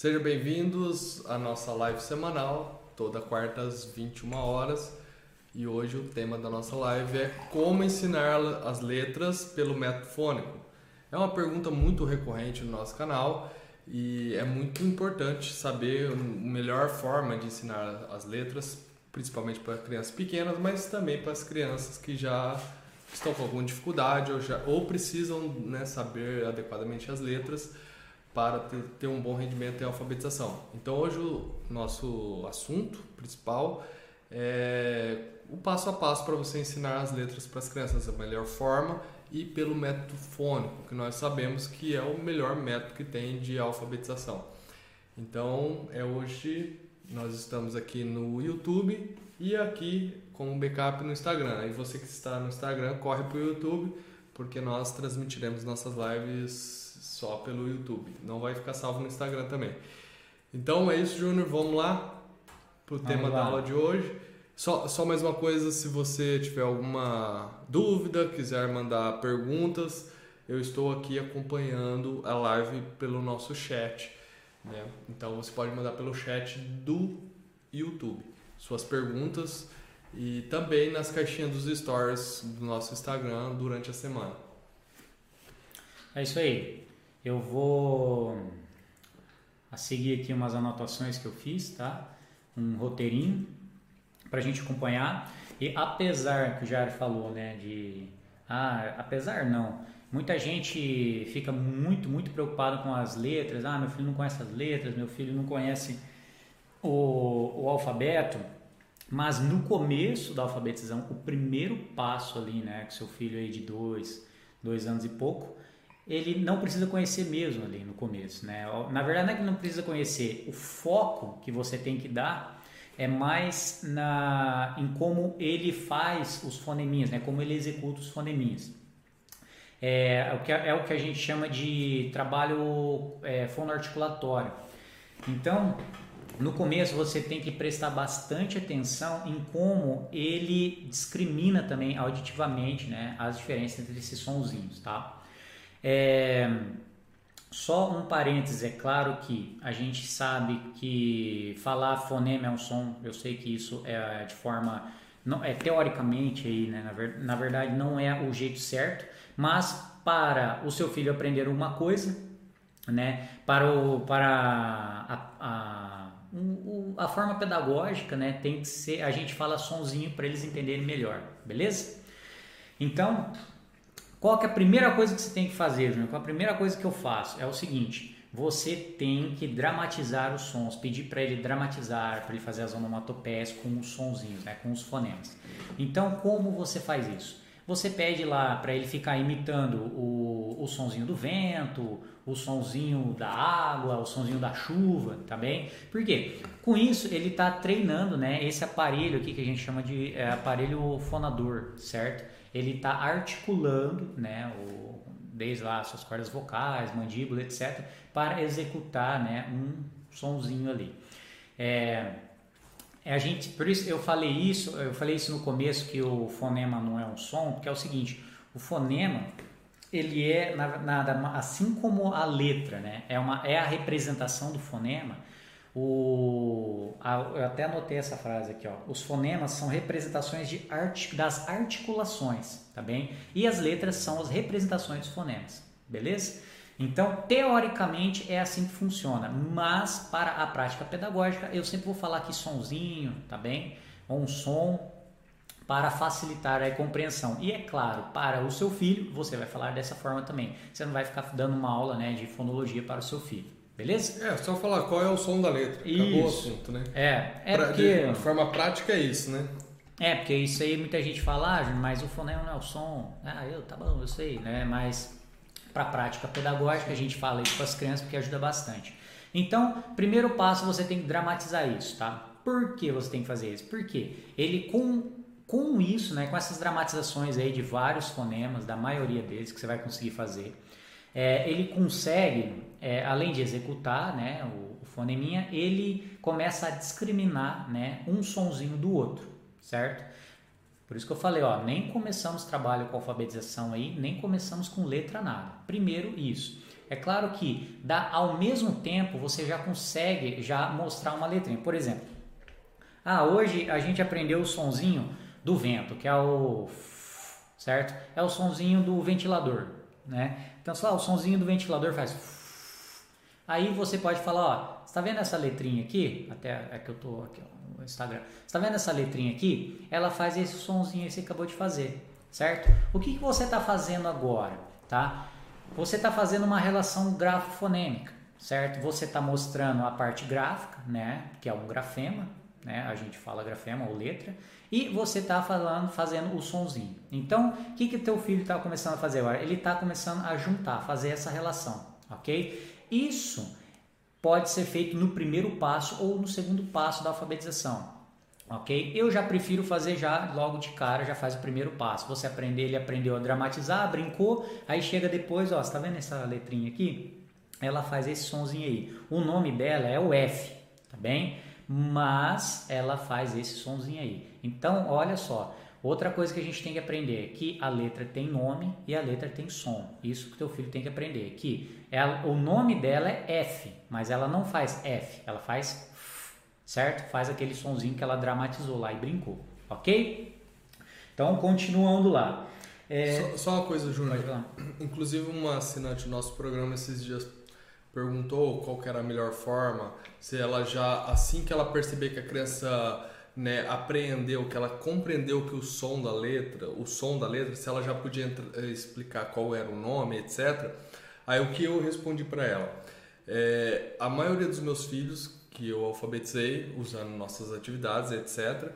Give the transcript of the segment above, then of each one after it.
Sejam bem-vindos à nossa live semanal, toda quarta às 21 horas. E hoje o tema da nossa live é como ensinar as letras pelo método fônico. É uma pergunta muito recorrente no nosso canal e é muito importante saber a melhor forma de ensinar as letras, principalmente para crianças pequenas, mas também para as crianças que já estão com alguma dificuldade ou, já, ou precisam né, saber adequadamente as letras para ter, ter um bom rendimento em alfabetização. Então hoje o nosso assunto principal é o passo a passo para você ensinar as letras para as crianças da melhor forma e pelo método fônico, que nós sabemos que é o melhor método que tem de alfabetização. Então, é hoje nós estamos aqui no YouTube e aqui como backup no Instagram. E você que está no Instagram, corre para o YouTube, porque nós transmitiremos nossas lives só pelo YouTube. Não vai ficar salvo no Instagram também. Então é isso, Júnior. Vamos lá para o tema lá. da aula de hoje. Só, só mais uma coisa, se você tiver alguma dúvida, quiser mandar perguntas, eu estou aqui acompanhando a live pelo nosso chat. Né? Então você pode mandar pelo chat do YouTube suas perguntas e também nas caixinhas dos stories do nosso Instagram durante a semana. É isso aí. Eu vou a seguir aqui umas anotações que eu fiz, tá? Um roteirinho para a gente acompanhar. E apesar que o Jair falou, né, de ah, apesar não, muita gente fica muito muito preocupada com as letras. Ah, meu filho não conhece as letras, meu filho não conhece o, o alfabeto. Mas no começo da alfabetização, o primeiro passo ali, né, com seu filho aí de dois, dois anos e pouco, ele não precisa conhecer mesmo ali no começo, né? Na verdade, não é que não precisa conhecer, o foco que você tem que dar é mais na, em como ele faz os foneminhas, né? como ele executa os foneminhas. É, é, o, que, é o que a gente chama de trabalho é, fonoarticulatório. Então, no começo você tem que prestar bastante atenção em como ele discrimina também auditivamente né, as diferenças entre esses sonzinhos. Tá? É, só um parênteses, é claro que a gente sabe que falar fonema é um som, eu sei que isso é de forma, não, é teoricamente aí, né, na, ver, na verdade não é o jeito certo, mas para o seu filho aprender uma coisa, né, para, o, para a, a, a forma pedagógica, né, tem que ser, a gente fala sonzinho para eles entenderem melhor, beleza? Então, qual é a primeira coisa que você tem que fazer, Júnior? A primeira coisa que eu faço? É o seguinte, você tem que dramatizar os sons, pedir para ele dramatizar, para ele fazer as onomatopeias com os sonzinhos, né, com os fonemas. Então, como você faz isso? Você pede lá para ele ficar imitando o, o sonzinho do vento, o sonzinho da água, o sonzinho da chuva, tá bem? Por quê? Com isso ele está treinando, né, esse aparelho aqui que a gente chama de é, aparelho fonador, certo? Ele está articulando, né, o, desde lá suas cordas vocais, mandíbula, etc, para executar, né, um sonzinho ali. É, é, a gente, por isso eu falei isso, eu falei isso no começo que o fonema não é um som, porque é o seguinte, o fonema ele é nada assim como a letra, né? É uma é a representação do fonema o, eu até anotei essa frase aqui, ó. Os fonemas são representações de das articulações, tá bem? E as letras são as representações dos fonemas, beleza? Então, teoricamente é assim que funciona, mas para a prática pedagógica eu sempre vou falar aqui sonzinho, tá bem? Ou um som para facilitar a compreensão. E é claro, para o seu filho, você vai falar dessa forma também. Você não vai ficar dando uma aula né, de fonologia para o seu filho. Beleza? É, só falar qual é o som da letra. Isso. Acabou o assunto, né? É, é pra, porque... De, de, forma prática é isso, né? É, porque isso aí muita gente fala, ah, mas o fonema não é o som. Ah, eu, tá bom, eu sei, né? Mas para prática pedagógica a gente fala isso para as crianças porque ajuda bastante. Então, primeiro passo você tem que dramatizar isso, tá? Por que você tem que fazer isso? Porque ele com com isso, né, com essas dramatizações aí de vários fonemas, da maioria deles que você vai conseguir fazer, é, ele consegue, é, além de executar né, o, o, foneminha, ele começa a discriminar né, um sonzinho do outro, certo? Por isso que eu falei, ó, nem começamos trabalho com alfabetização aí, nem começamos com letra nada. Primeiro isso. É claro que dá ao mesmo tempo você já consegue já mostrar uma letrinha. Por exemplo, ah, hoje a gente aprendeu o sonzinho do vento, que é o certo? É o sonzinho do ventilador, né? Então, só o sonzinho do ventilador faz Aí você pode falar, ó, está vendo essa letrinha aqui? Até é que eu tô aqui no Instagram. Está vendo essa letrinha aqui? Ela faz esse sonzinho que você acabou de fazer, certo? O que, que você está fazendo agora, tá? Você está fazendo uma relação grafo-fonêmica, certo? Você está mostrando a parte gráfica, né? Que é um grafema, né? A gente fala grafema ou letra. E você está falando, fazendo o sonzinho. Então, o que que teu filho está começando a fazer agora? Ele está começando a juntar, fazer essa relação, ok? Isso pode ser feito no primeiro passo ou no segundo passo da alfabetização. Ok? Eu já prefiro fazer já logo de cara, já faz o primeiro passo. Você aprender, ele aprendeu a dramatizar, brincou, aí chega depois, ó, você tá vendo essa letrinha aqui? Ela faz esse sonzinho aí. O nome dela é o F, tá bem? Mas ela faz esse sonzinho aí. Então, olha só, Outra coisa que a gente tem que aprender é que a letra tem nome e a letra tem som. Isso que teu filho tem que aprender. Que ela, o nome dela é F, mas ela não faz F, ela faz F, certo? Faz aquele sonzinho que ela dramatizou lá e brincou, ok? Então, continuando lá. É... Só, só, uma coisa, Júnior. Inclusive, uma assinante do nosso programa esses dias perguntou qual era a melhor forma, se ela já, assim que ela perceber que a criança né, apreendeu, que ela compreendeu que o som da letra, o som da letra, se ela já podia eh, explicar qual era o nome, etc. Aí o que eu respondi para ela? É, a maioria dos meus filhos que eu alfabetizei usando nossas atividades, etc.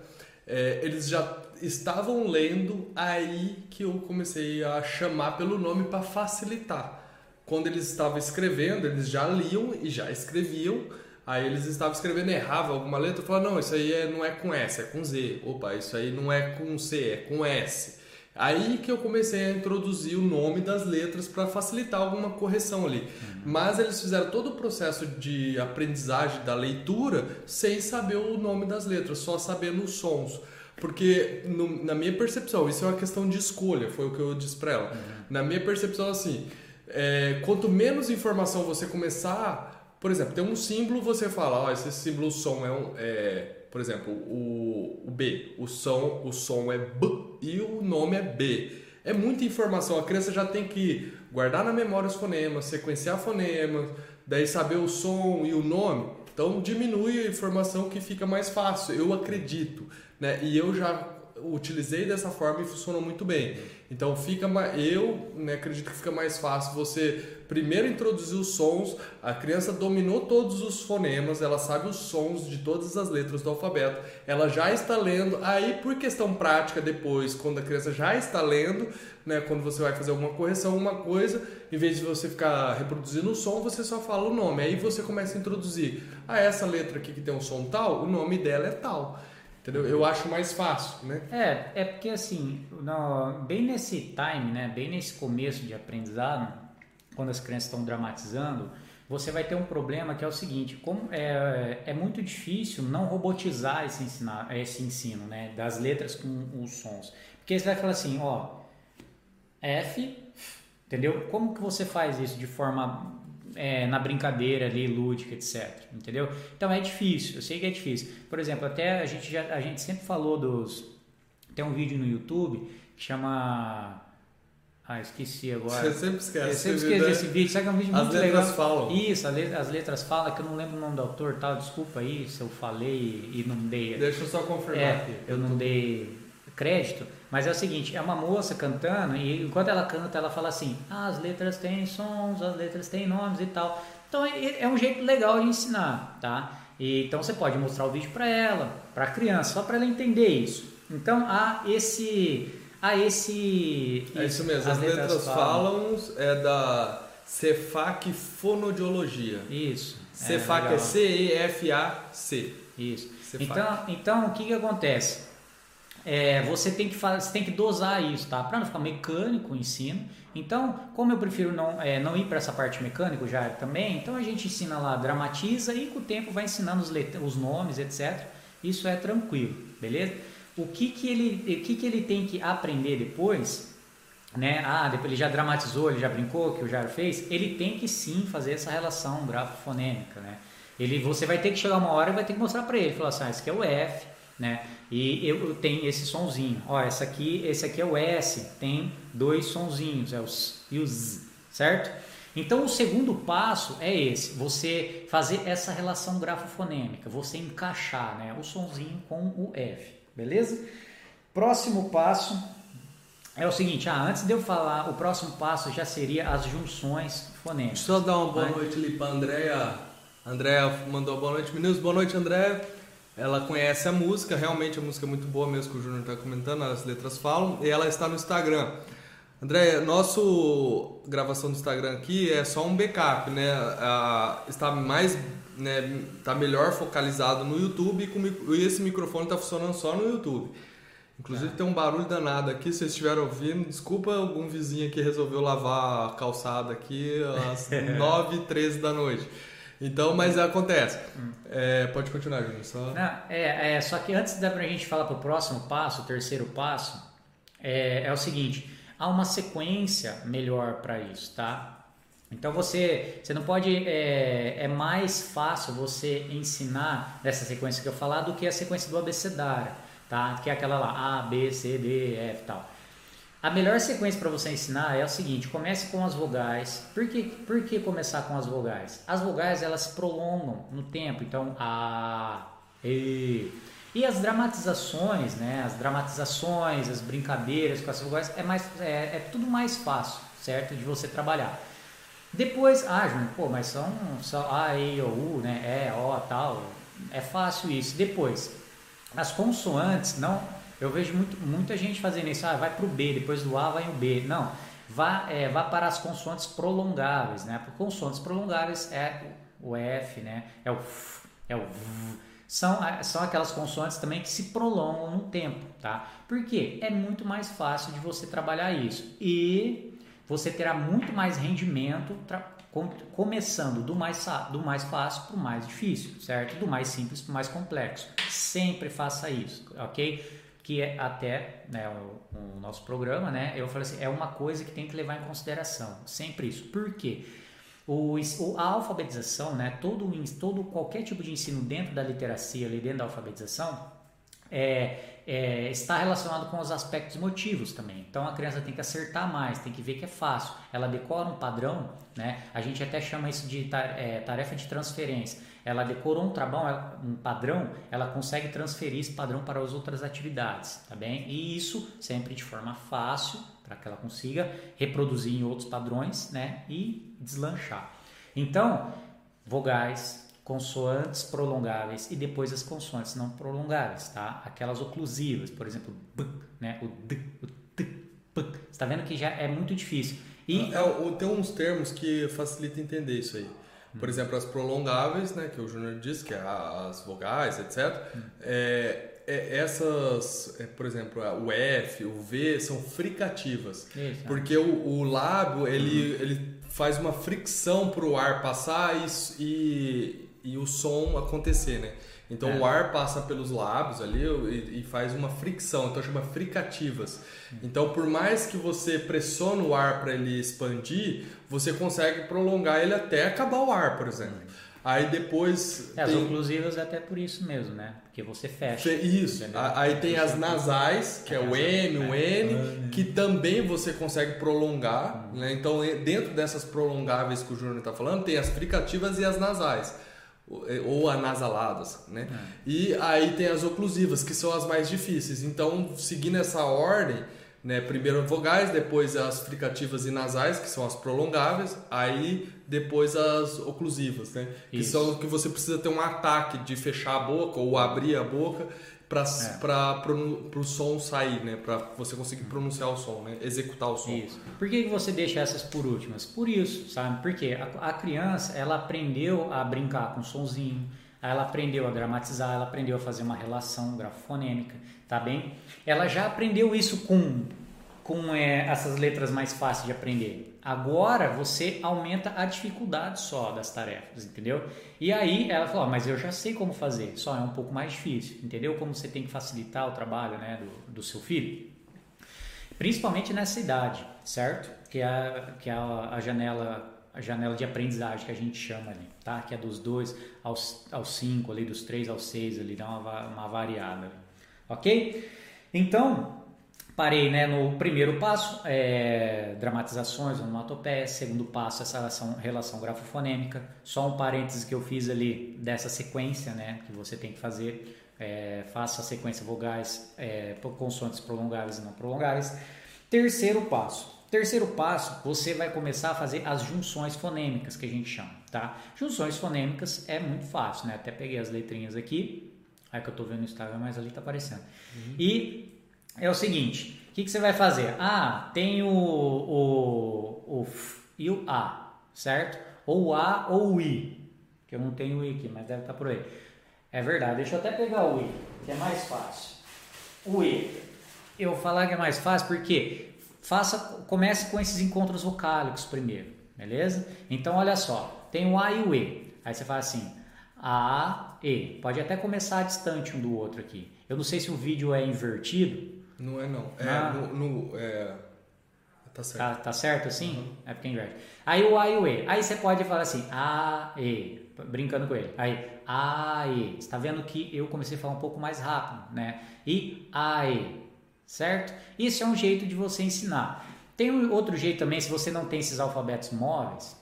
É, eles já estavam lendo aí que eu comecei a chamar pelo nome para facilitar. Quando eles estavam escrevendo, eles já liam e já escreviam Aí eles estavam escrevendo errava alguma letra, eu falava, não, isso aí é, não é com S, é com Z. Opa, isso aí não é com C, é com S. Aí que eu comecei a introduzir o nome das letras para facilitar alguma correção ali. Uhum. Mas eles fizeram todo o processo de aprendizagem da leitura sem saber o nome das letras, só sabendo os sons. Porque no, na minha percepção, isso é uma questão de escolha, foi o que eu disse para ela. Uhum. Na minha percepção, assim, é, quanto menos informação você começar por exemplo, tem um símbolo, você fala, ó, esse símbolo, o som é um. É, por exemplo, o, o B, o som, o som é B e o nome é B. É muita informação, a criança já tem que guardar na memória os fonemas, sequenciar fonemas, daí saber o som e o nome. Então diminui a informação que fica mais fácil, eu acredito. Né? E eu já utilizei dessa forma e funcionou muito bem. Então fica eu né, acredito que fica mais fácil você primeiro introduzir os sons, a criança dominou todos os fonemas, ela sabe os sons de todas as letras do alfabeto, ela já está lendo, aí por questão prática depois, quando a criança já está lendo, né, quando você vai fazer alguma correção, uma coisa, em vez de você ficar reproduzindo o som, você só fala o nome, aí você começa a introduzir, ah, essa letra aqui que tem um som tal, o nome dela é tal. Entendeu? Eu acho mais fácil, né? É, é porque assim, no, bem nesse time, né, bem nesse começo de aprendizado, quando as crianças estão dramatizando, você vai ter um problema que é o seguinte, como é, é muito difícil não robotizar esse, ensinar, esse ensino, né, das letras com os sons. Porque você vai falar assim, ó, F, entendeu? Como que você faz isso de forma é, na brincadeira ali, lúdica, etc. Entendeu? Então é difícil, eu sei que é difícil. Por exemplo, até a gente, já, a gente sempre falou dos. Tem um vídeo no YouTube que chama. Ah, esqueci agora. Você sempre esquece. Eu sempre esqueci desse vídeo. Sabe que é um vídeo as muito legal. As letras falam. Isso, as letras falam, que eu não lembro o nome do autor tal. Desculpa aí se eu falei e não dei. Deixa eu só confirmar é, aqui. Eu não dei crédito. Mas é o seguinte, é uma moça cantando e enquanto ela canta, ela fala assim: ah, as letras têm sons, as letras têm nomes e tal. Então é, é um jeito legal de ensinar, tá? E, então você pode mostrar o vídeo para ela, para a criança, só para ela entender isso. Então há esse, há esse. É isso mesmo. As, as letras, letras, falam é da Cefac Fonodiologia. Isso. Cefac é, é C-E-F-A-C. Isso. Então, então o que que acontece? É, você tem que você tem que dosar isso, tá? Para não ficar mecânico o ensino. Então, como eu prefiro não, é, não ir para essa parte mecânica já também, então a gente ensina lá, dramatiza e com o tempo vai ensinando os, os nomes, etc. Isso é tranquilo, beleza? O que, que, ele, o que, que ele tem que aprender depois né? Ah, depois ele já dramatizou, ele já brincou, que o Jair fez. Ele tem que sim fazer essa relação grafo-fonêmica, né? Ele, você vai ter que chegar uma hora e vai ter que mostrar para ele, falar assim, ah, esse aqui é o F, né? E eu tenho esse sonzinho. Ó, essa aqui, esse aqui é o S, tem dois sonzinhos, é os e o Z, certo? Então o segundo passo é esse, você fazer essa relação grafofonêmica, você encaixar, né, o sonzinho com o F, beleza? Próximo passo é o seguinte, ah, antes de eu falar, o próximo passo já seria as junções fonêmicas. Eu dar uma boa Mas... noite ali para. Andréia mandou boa noite, meninos. Boa noite, Andréia. Ela conhece a música, realmente a música é muito boa mesmo que o Júnior está comentando, as letras falam, e ela está no Instagram. André, nosso gravação do Instagram aqui é só um backup, né? está mais, né, tá melhor focalizado no YouTube e esse microfone está funcionando só no YouTube. Inclusive é. tem um barulho danado aqui, se vocês estiverem ouvindo, desculpa algum vizinho que resolveu lavar a calçada aqui às 9 h 13 da noite. Então, mas acontece. Hum. É, pode continuar, Júnior. Só... Não, é, é, só que antes da gente falar para o próximo passo, o terceiro passo, é, é o seguinte, há uma sequência melhor para isso, tá? Então você, você não pode, é, é mais fácil você ensinar dessa sequência que eu falar do que a sequência do abecedário tá? Que é aquela lá, A, B, C, D, F e tal. A melhor sequência para você ensinar é o seguinte: comece com as vogais. Por que, por que começar com as vogais? As vogais elas se prolongam no tempo, então A, E. E as dramatizações, né? As dramatizações, as brincadeiras com as vogais é, mais, é, é tudo mais fácil, certo? De você trabalhar. Depois, ah, Júnior, pô, mas são, são A, E, O, U, né? É, O, tal. É fácil isso. Depois, as consoantes, não. Eu vejo muito, muita gente fazendo isso, ah, vai para o B, depois do A vai o B. Não, vá, é, vá para as consoantes prolongáveis, né? Porque consoantes prolongáveis é o F, né? É o F, é o V. São, são aquelas consoantes também que se prolongam no tempo, tá? Por quê? É muito mais fácil de você trabalhar isso. E você terá muito mais rendimento começando do mais, do mais fácil para o mais difícil, certo? Do mais simples para o mais complexo. Sempre faça isso, ok? Que é até né, o, o, nosso programa, né? Eu falei assim, é uma coisa que tem que levar em consideração. Sempre isso. Por quê? O, a alfabetização, né? Todo, todo qualquer tipo de ensino dentro da literacia, ali dentro da alfabetização, é, é, está relacionado com os aspectos motivos também. Então a criança tem que acertar mais, tem que ver que é fácil. Ela decora um padrão, né? A gente até chama isso de é, tarefa de transferência. Ela decorou um, trabalho, um padrão, ela consegue transferir esse padrão para as outras atividades, tá bem? E isso sempre de forma fácil para que ela consiga reproduzir em outros padrões, né? E deslanchar. Então, vogais, consoantes prolongáveis e depois as consoantes não prolongáveis, tá? Aquelas oclusivas, por exemplo, b, né? O d, o t, p. Você está vendo que já é muito difícil. E é, tem uns termos que facilita entender isso aí. Por exemplo, as prolongáveis, né, que o Júnior disse, que é as vogais, etc. É, é, essas, é, por exemplo, o F, o V são fricativas. Isso. Porque o, o lábio ele, ele faz uma fricção para o ar passar e, e e o som acontecer, né? Então é. o ar passa pelos lábios ali e, e, faz uma fricção, então chama fricativas. Então por mais que você pressione o ar para ele expandir, você consegue prolongar ele até acabar o ar, por exemplo. Aí depois. É, tem... As oclusivas é até por isso mesmo, né? Porque você fecha. Isso. Entendeu? Aí tem as nasais, que é, o M, o N, que também você consegue prolongar. Né? Então, dentro dessas prolongáveis que o Júnior está falando, tem as fricativas e as nasais ou anasaladas, né? É. E aí tem as oclusivas, que são as mais difíceis. Então, seguindo essa ordem, né, primeiro vogais, depois as fricativas e nasais, que são as prolongáveis, aí depois as oclusivas, né? Que Isso. são que você precisa ter um ataque de fechar a boca ou abrir a boca para é. o som sair, né? Para você conseguir pronunciar o som, né? Executar o som. Isso. Por que você deixa essas por últimas? Por isso, sabe? Porque a, a criança, ela aprendeu a brincar com sonzinho, ela aprendeu a gramatizar, ela aprendeu a fazer uma relação grafonêmica, tá bem? Ela já aprendeu isso com com é, essas letras mais fáceis de aprender. Agora você aumenta a dificuldade só das tarefas, entendeu? E aí ela falou, mas eu já sei como fazer, só é um pouco mais difícil, entendeu? Como você tem que facilitar o trabalho né, do, do seu filho. Principalmente nessa idade, certo? Que é, que é a janela a janela de aprendizagem que a gente chama ali, tá? Que é dos 2 aos 5, ali dos 3 aos 6, ali dá uma, uma variada. Ok? Então, parei né, no primeiro passo, é, dramatizações, onomatopeias. Segundo passo, essa relação, relação grafofonêmica. Só um parênteses que eu fiz ali dessa sequência né, que você tem que fazer. É, faça a sequência vogais, é, consoantes prolongáveis e não prolongáveis. Terceiro passo, Terceiro passo, você vai começar a fazer as junções fonêmicas que a gente chama, tá? Junções fonêmicas é muito fácil, né? Até peguei as letrinhas aqui, é que eu tô vendo no Instagram, mas ali tá aparecendo. Uhum. E é o seguinte, o que, que, você vai fazer? Ah, tem o, o, o F e o A, certo? Ou o A ou o I, que eu não tenho o I aqui, mas deve estar tá por aí. É verdade, deixa eu até pegar o I, que é mais fácil. O I, eu falar que é mais fácil porque faça, comece com esses encontros vocálicos primeiro, beleza? Então olha só, tem o A e o E. Aí você faz assim, A, E. Pode até começar distante um do outro aqui. Eu não sei se o vídeo é invertido. Não é não. É, ah. no, no, é... Tá certo. Tá, tá certo assim? Uhum. É porque inverte. Aí o A e o E. Aí você pode falar assim, A, E, brincando com ele. Aí, A, E. Você tá vendo que eu comecei a falar um pouco mais rápido, né? E, A, E certo? Isso é um jeito de você ensinar. Tem um outro jeito também, se você não tem esses alfabetos móveis,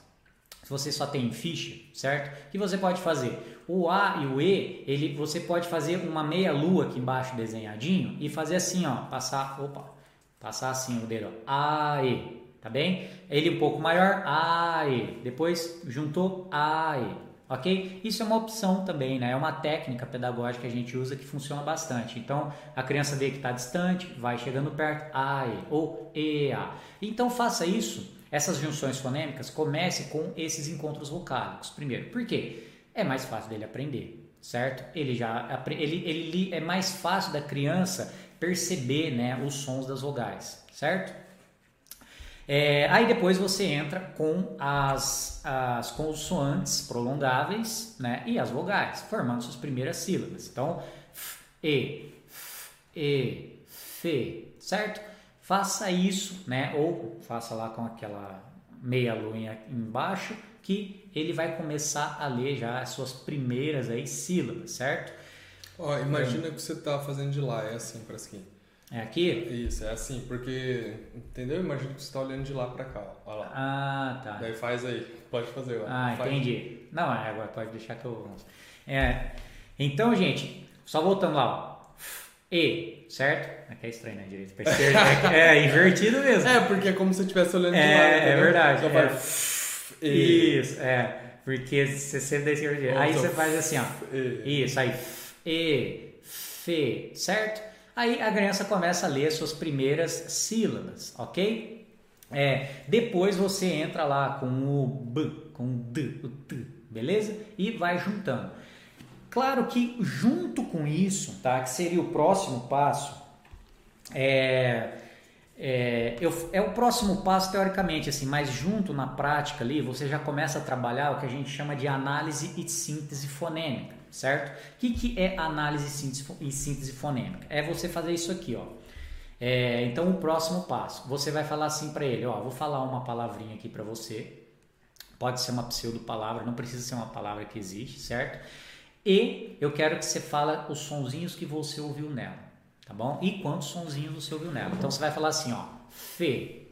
se você só tem ficha, certo? Que você pode fazer o A e o E, ele, você pode fazer uma meia lua aqui embaixo desenhadinho e fazer assim, ó, passar, opa, passar assim o dedo, ó, A, E, tá bem? Ele um pouco maior, A, E, depois juntou A, E, ok? Isso é uma opção também, né? É uma técnica pedagógica que a gente usa que funciona bastante. Então, a criança vê que está distante, vai chegando perto, A, E, ou E, A. Então, faça isso, essas junções fonêmicas, comece com esses encontros vocálicos. Primeiro, por quê? É mais fácil dele aprender, certo? Ele já ele, ele é mais fácil da criança perceber, né, os sons das vogais, certo? É, aí depois você entra com as, as consoantes prolongáveis né, e as vogais, formando suas primeiras sílabas. Então, f, e, f, e, fe, certo? Faça isso, né? Ou faça lá com aquela meia luinha embaixo, que ele vai começar a ler já as suas primeiras aí sílabas, certo? Ó, imagina que você está fazendo de lá, é assim para aqui. É aqui? Isso, é assim, porque, entendeu? Imagina que você está olhando de lá para cá, olha lá. Ah, tá. Daí faz aí, pode fazer. Ó. Ah, faz. entendi. Não, é, agora pode deixar que eu... É, então, gente, só voltando lá, ó. E, certo? Aqui é estranho, né? Direito pra esquerda. é, é invertido mesmo. É, porque é como se você estivesse olhando de é, lá. É verdade. Então é. E. Isso, é. Porque você sempre da esquerda. Aí você faz assim, ó. E. Isso, aí. E, fe, certo? Aí a criança começa a ler suas primeiras sílabas, ok? É, depois você entra lá com o B, com o D, o T, beleza? E vai juntando. Claro que junto com isso, tá? Que seria o próximo passo, é, é, eu, é o próximo passo teoricamente, assim, mas junto na prática ali você já começa a trabalhar o que a gente chama de análise e síntese fonêmica certo? O que, que é análise e síntese fonêmica? É você fazer isso aqui, ó. É, então, o próximo passo, você vai falar assim para ele, ó, vou falar uma palavrinha aqui para você. Pode ser uma pseudo palavra, não precisa ser uma palavra que existe, certo? E eu quero que você fale os sonzinhos que você ouviu nela, tá bom? E quantos sonzinhos você ouviu nela. Então você vai falar assim, ó, Fê,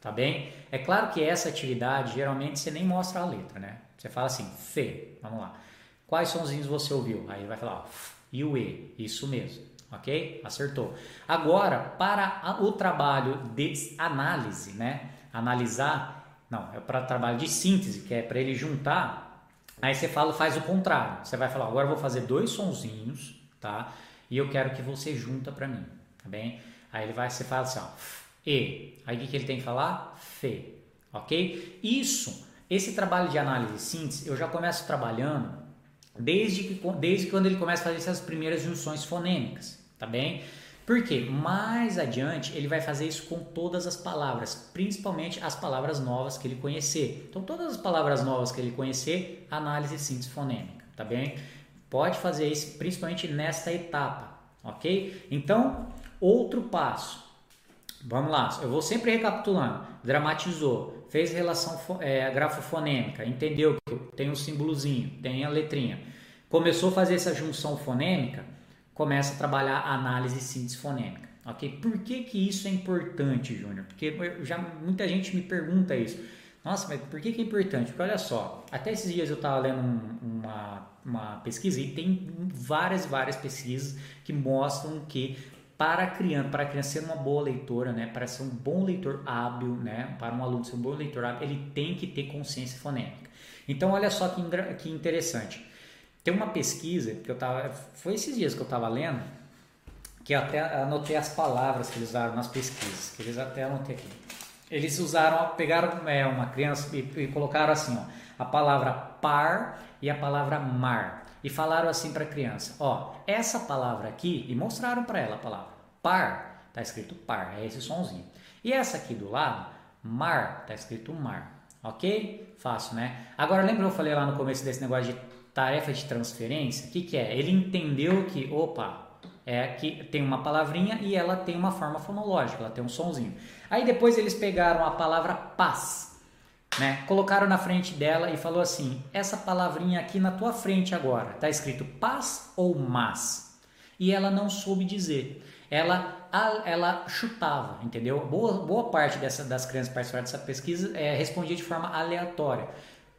tá bem? É claro que essa atividade geralmente você nem mostra a letra, né? Você fala assim, Fê, vamos lá. Quais sonzinhos você ouviu? Aí vai falar, ó, e o E, isso mesmo, ok? Acertou. Agora, para o trabalho de análise, né? Analisar, não, é para trabalho de síntese, que é para ele juntar. Aí você fala, faz o contrário. Você vai falar, agora eu vou fazer dois sonzinhos, tá? E eu quero que você junta para mim, tá bem? Aí ele vai, você fala assim, ó, E. Aí o que ele tem que falar? Fê, ok? Isso, esse trabalho de análise e síntese, eu já começo trabalhando desde, que, desde quando ele começa a fazer essas primeiras junções fonêmicas, tá bem? Porque mais adiante ele vai fazer isso com todas as palavras, principalmente as palavras novas que ele conhecer. Então, todas as palavras novas que ele conhecer, análise e síntese fonêmica, tá bem? Pode fazer isso principalmente nesta etapa, ok? Então, outro passo. Vamos lá, eu vou sempre recapitulando. Dramatizou, fez relação é, grafofonêmica, entendeu que tem um símbolozinho, tem a letrinha. Começou a fazer essa junção fonêmica, começa a trabalhar a análise e síntese fonêmica. Ok? Por que, que isso é importante, Júnior? Porque já muita gente me pergunta isso. Nossa, mas por que, que é importante? Porque olha só, até esses dias eu estava lendo um, uma, uma pesquisa e tem várias, várias pesquisas que mostram que para a criança, para a criança ser uma boa leitora, né, para ser um bom leitor hábil, né, para um aluno ser um bom leitor hábil, ele tem que ter consciência fonêmica. Então, olha só que, que interessante. Tem uma pesquisa que eu tava, foi esses dias que eu estava lendo, que até anotei as palavras que eles usaram nas pesquisas, que eles até anotei aqui. Eles usaram, pegaram é, uma criança e, e colocaram assim, ó, a palavra par e a palavra mar e falaram assim para a criança, ó, essa palavra aqui e mostraram para ela a palavra par, tá escrito par, é esse sonzinho. E essa aqui do lado, mar, tá escrito mar. Ok? Fácil, né? Agora lembra que eu falei lá no começo desse negócio de tarefa de transferência? O que, que é? Ele entendeu que, opa, é que tem uma palavrinha e ela tem uma forma fonológica, ela tem um sonzinho. Aí depois eles pegaram a palavra paz, né? Colocaram na frente dela e falou assim: essa palavrinha aqui na tua frente agora, tá escrito paz ou mas? E ela não soube dizer. Ela, ela chutava, entendeu? Boa, boa parte dessa, das crianças participaram dessa pesquisa é, respondia de forma aleatória.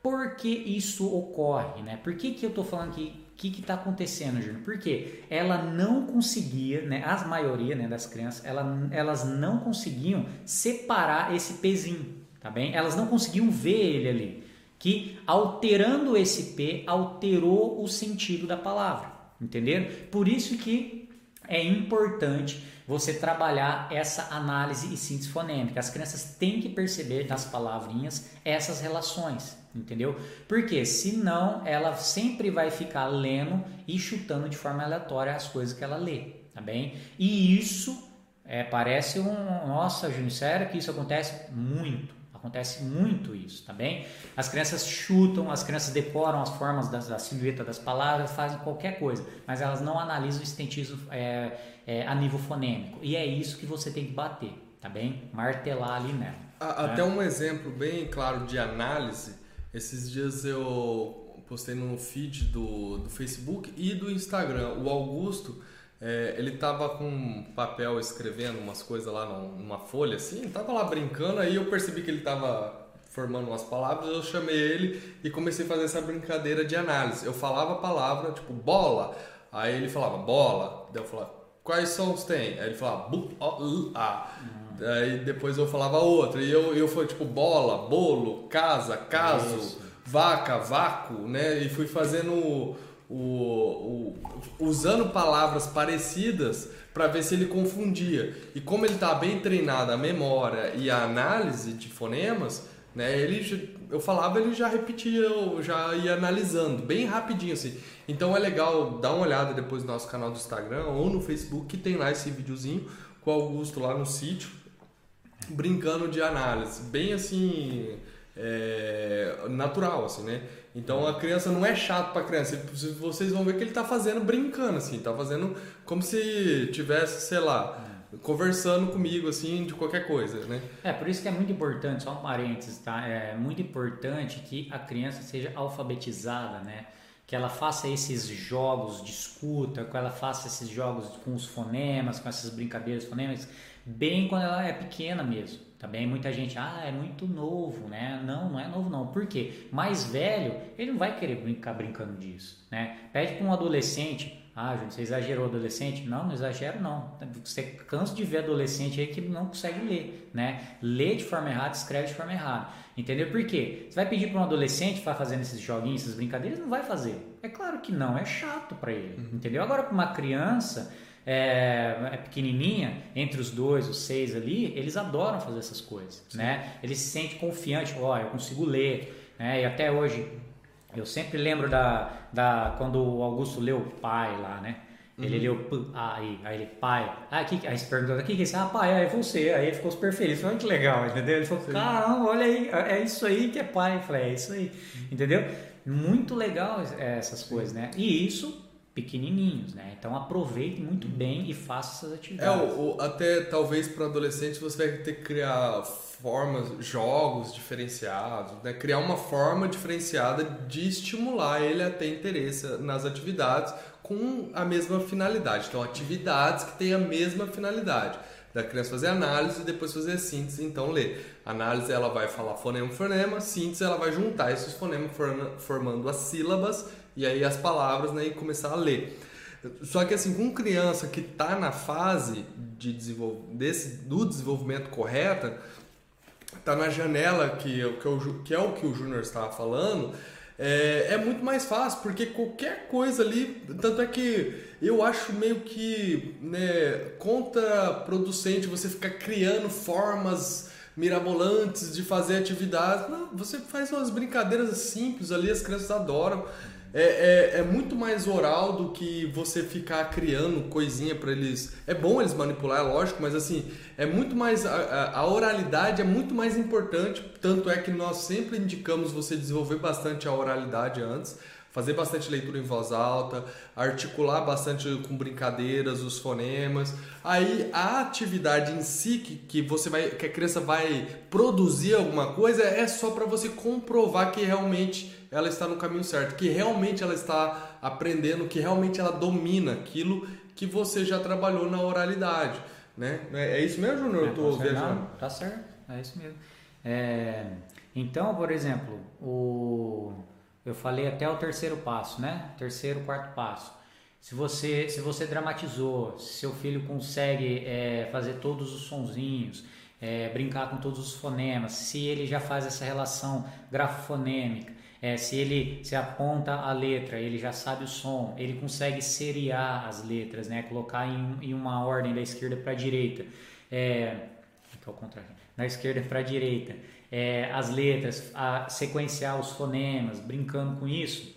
Por que isso ocorre? Né? Por que, que eu estou falando que o que está acontecendo, Júnior? Porque ela não conseguia, né, a maioria né, das crianças, ela, elas não conseguiam separar esse pezinho, tá bem? Elas não conseguiam ver ele ali, que alterando esse P, alterou o sentido da palavra, entenderam? Por isso que é importante você trabalhar essa análise e síntese fonêmica. As crianças têm que perceber nas palavrinhas essas relações, entendeu? Porque senão ela sempre vai ficar lendo e chutando de forma aleatória as coisas que ela lê, tá bem? E isso é, parece um. Nossa, Júnior, sério que isso acontece muito. Acontece muito isso, tá bem? As crianças chutam, as crianças decoram as formas da, da silhueta das palavras, fazem qualquer coisa, mas elas não analisam o estentismo é, é, a nível fonêmico. E é isso que você tem que bater, tá bem? Martelar ali nela. Até né? um exemplo bem claro de análise. Esses dias eu postei no feed do, do Facebook e do Instagram. O Augusto é, ele tava com papel escrevendo umas coisas lá numa folha assim, tava lá brincando, aí eu percebi que ele tava formando umas palavras, eu chamei ele e comecei a fazer essa brincadeira de análise. Eu falava a palavra, tipo, bola, aí ele falava bola, daí eu falava, quais sons tem? Aí ele falava, bu, l, a. Aí depois eu falava outra, e eu, eu fui tipo bola, bolo, casa, caso, vaca, vácuo, né? E fui fazendo o, o, usando palavras parecidas para ver se ele confundia. E como ele está bem treinado a memória e a análise de fonemas, né, ele eu falava ele já repetia, eu já ia analisando bem rapidinho assim. Então é legal dar uma olhada depois no nosso canal do Instagram ou no Facebook que tem lá esse videozinho com o Augusto lá no sítio brincando de análise, bem assim é, natural assim, né? Então a criança não é chato para criança. Vocês vão ver que ele está fazendo brincando assim, tá fazendo como se tivesse, sei lá, conversando comigo assim de qualquer coisa, né? É, por isso que é muito importante, só um parênteses, tá? É muito importante que a criança seja alfabetizada, né? Que ela faça esses jogos de escuta, que ela faça esses jogos com os fonemas, com essas brincadeiras fonêmicas, bem quando ela é pequena mesmo. Também muita gente, ah, é muito novo, né? Não, não é novo não. Por quê? Mais velho, ele não vai querer brincar brincando disso, né? Pede para um adolescente, ah, gente, você exagerou adolescente? Não, não exagero não. Você cansa de ver adolescente aí que não consegue ler, né? Lê de forma errada, escreve de forma errada. Entendeu? Por quê? Você vai pedir para um adolescente para fazer esses joguinhos, essas brincadeiras, não vai fazer. É claro que não, é chato para ele, uhum. entendeu? Agora para uma criança, é, é, pequenininha, entre os dois, os seis ali, eles adoram fazer essas coisas, Sim. né? Eles se sentem confiantes, ó, oh, eu consigo ler, né? E até hoje, eu sempre lembro da, da quando o Augusto leu pai lá, né? Ele uhum. leu aí, aí ele, pai, ah, que, aí se perguntou, o que que é isso? Ah, pai, é você. Aí ele ficou super feliz, olha que legal, entendeu? Ele falou, Sim. caramba, olha aí, é isso aí que é pai. Eu falei, é isso aí, uhum. entendeu? Muito legal essas coisas, né? E isso pequenininhos, né? Então aproveite muito bem e faça essas É, atividades. o, o- até talvez para adolescente você vai ter que criar formas, jogos diferenciados, né? Criar uma forma diferenciada de estimular ele a ter interesse nas atividades com a mesma finalidade. Então, atividades que têm a mesma finalidade. Da criança fazer análise e depois fazer síntese, então ler. Análise ela vai falar fonema por fonema, síntese ela vai juntar esses fonemas formando as sílabas e aí as palavras né, e começar a ler. Só que assim, com criança que está na fase de desenvol... desse, do desenvolvimento correta, tá na janela que, é o que, eu- que é o que o Júnior estava falando, é, é muito mais fácil, porque qualquer coisa ali, tanto é que eu acho meio que né, contraproducente você ficar criando formas mirabolantes de fazer atividades. Não, você faz umas brincadeiras simples ali, as crianças adoram. É, é, é muito mais oral do que você ficar criando coisinha para eles. É bom eles manipular, é lógico, mas assim, é muito mais. A, a- oralidade é muito mais importante. Tanto é que nós sempre indicamos você desenvolver bastante a oralidade antes, fazer bastante leitura em voz alta, articular bastante com brincadeiras os fonemas. Aí a atividade em si que, que você vai, que a criança vai produzir alguma coisa é só para você comprovar que realmente ela está no caminho certo, que realmente ela está aprendendo, que realmente ela domina aquilo que você já trabalhou na oralidade, né? É é isso mesmo, Júnior? Eu É, tô tá certo. viajando. Não, tá certo, é isso mesmo. É, então, por exemplo, o, eu falei até o terceiro passo, né? Terceiro, quarto passo. Se você, se você dramatizou, se seu filho consegue é, fazer todos os sonzinhos, é, brincar com todos os fonemas, se ele já faz essa relação grafofonêmica, é, se ele se aponta a letra, ele já sabe o som, ele consegue seriar as letras, né? colocar em, em uma ordem da esquerda para a direita. É, que é o contrário, da esquerda para a direita. É, as letras, a, sequenciar os fonemas, brincando com isso.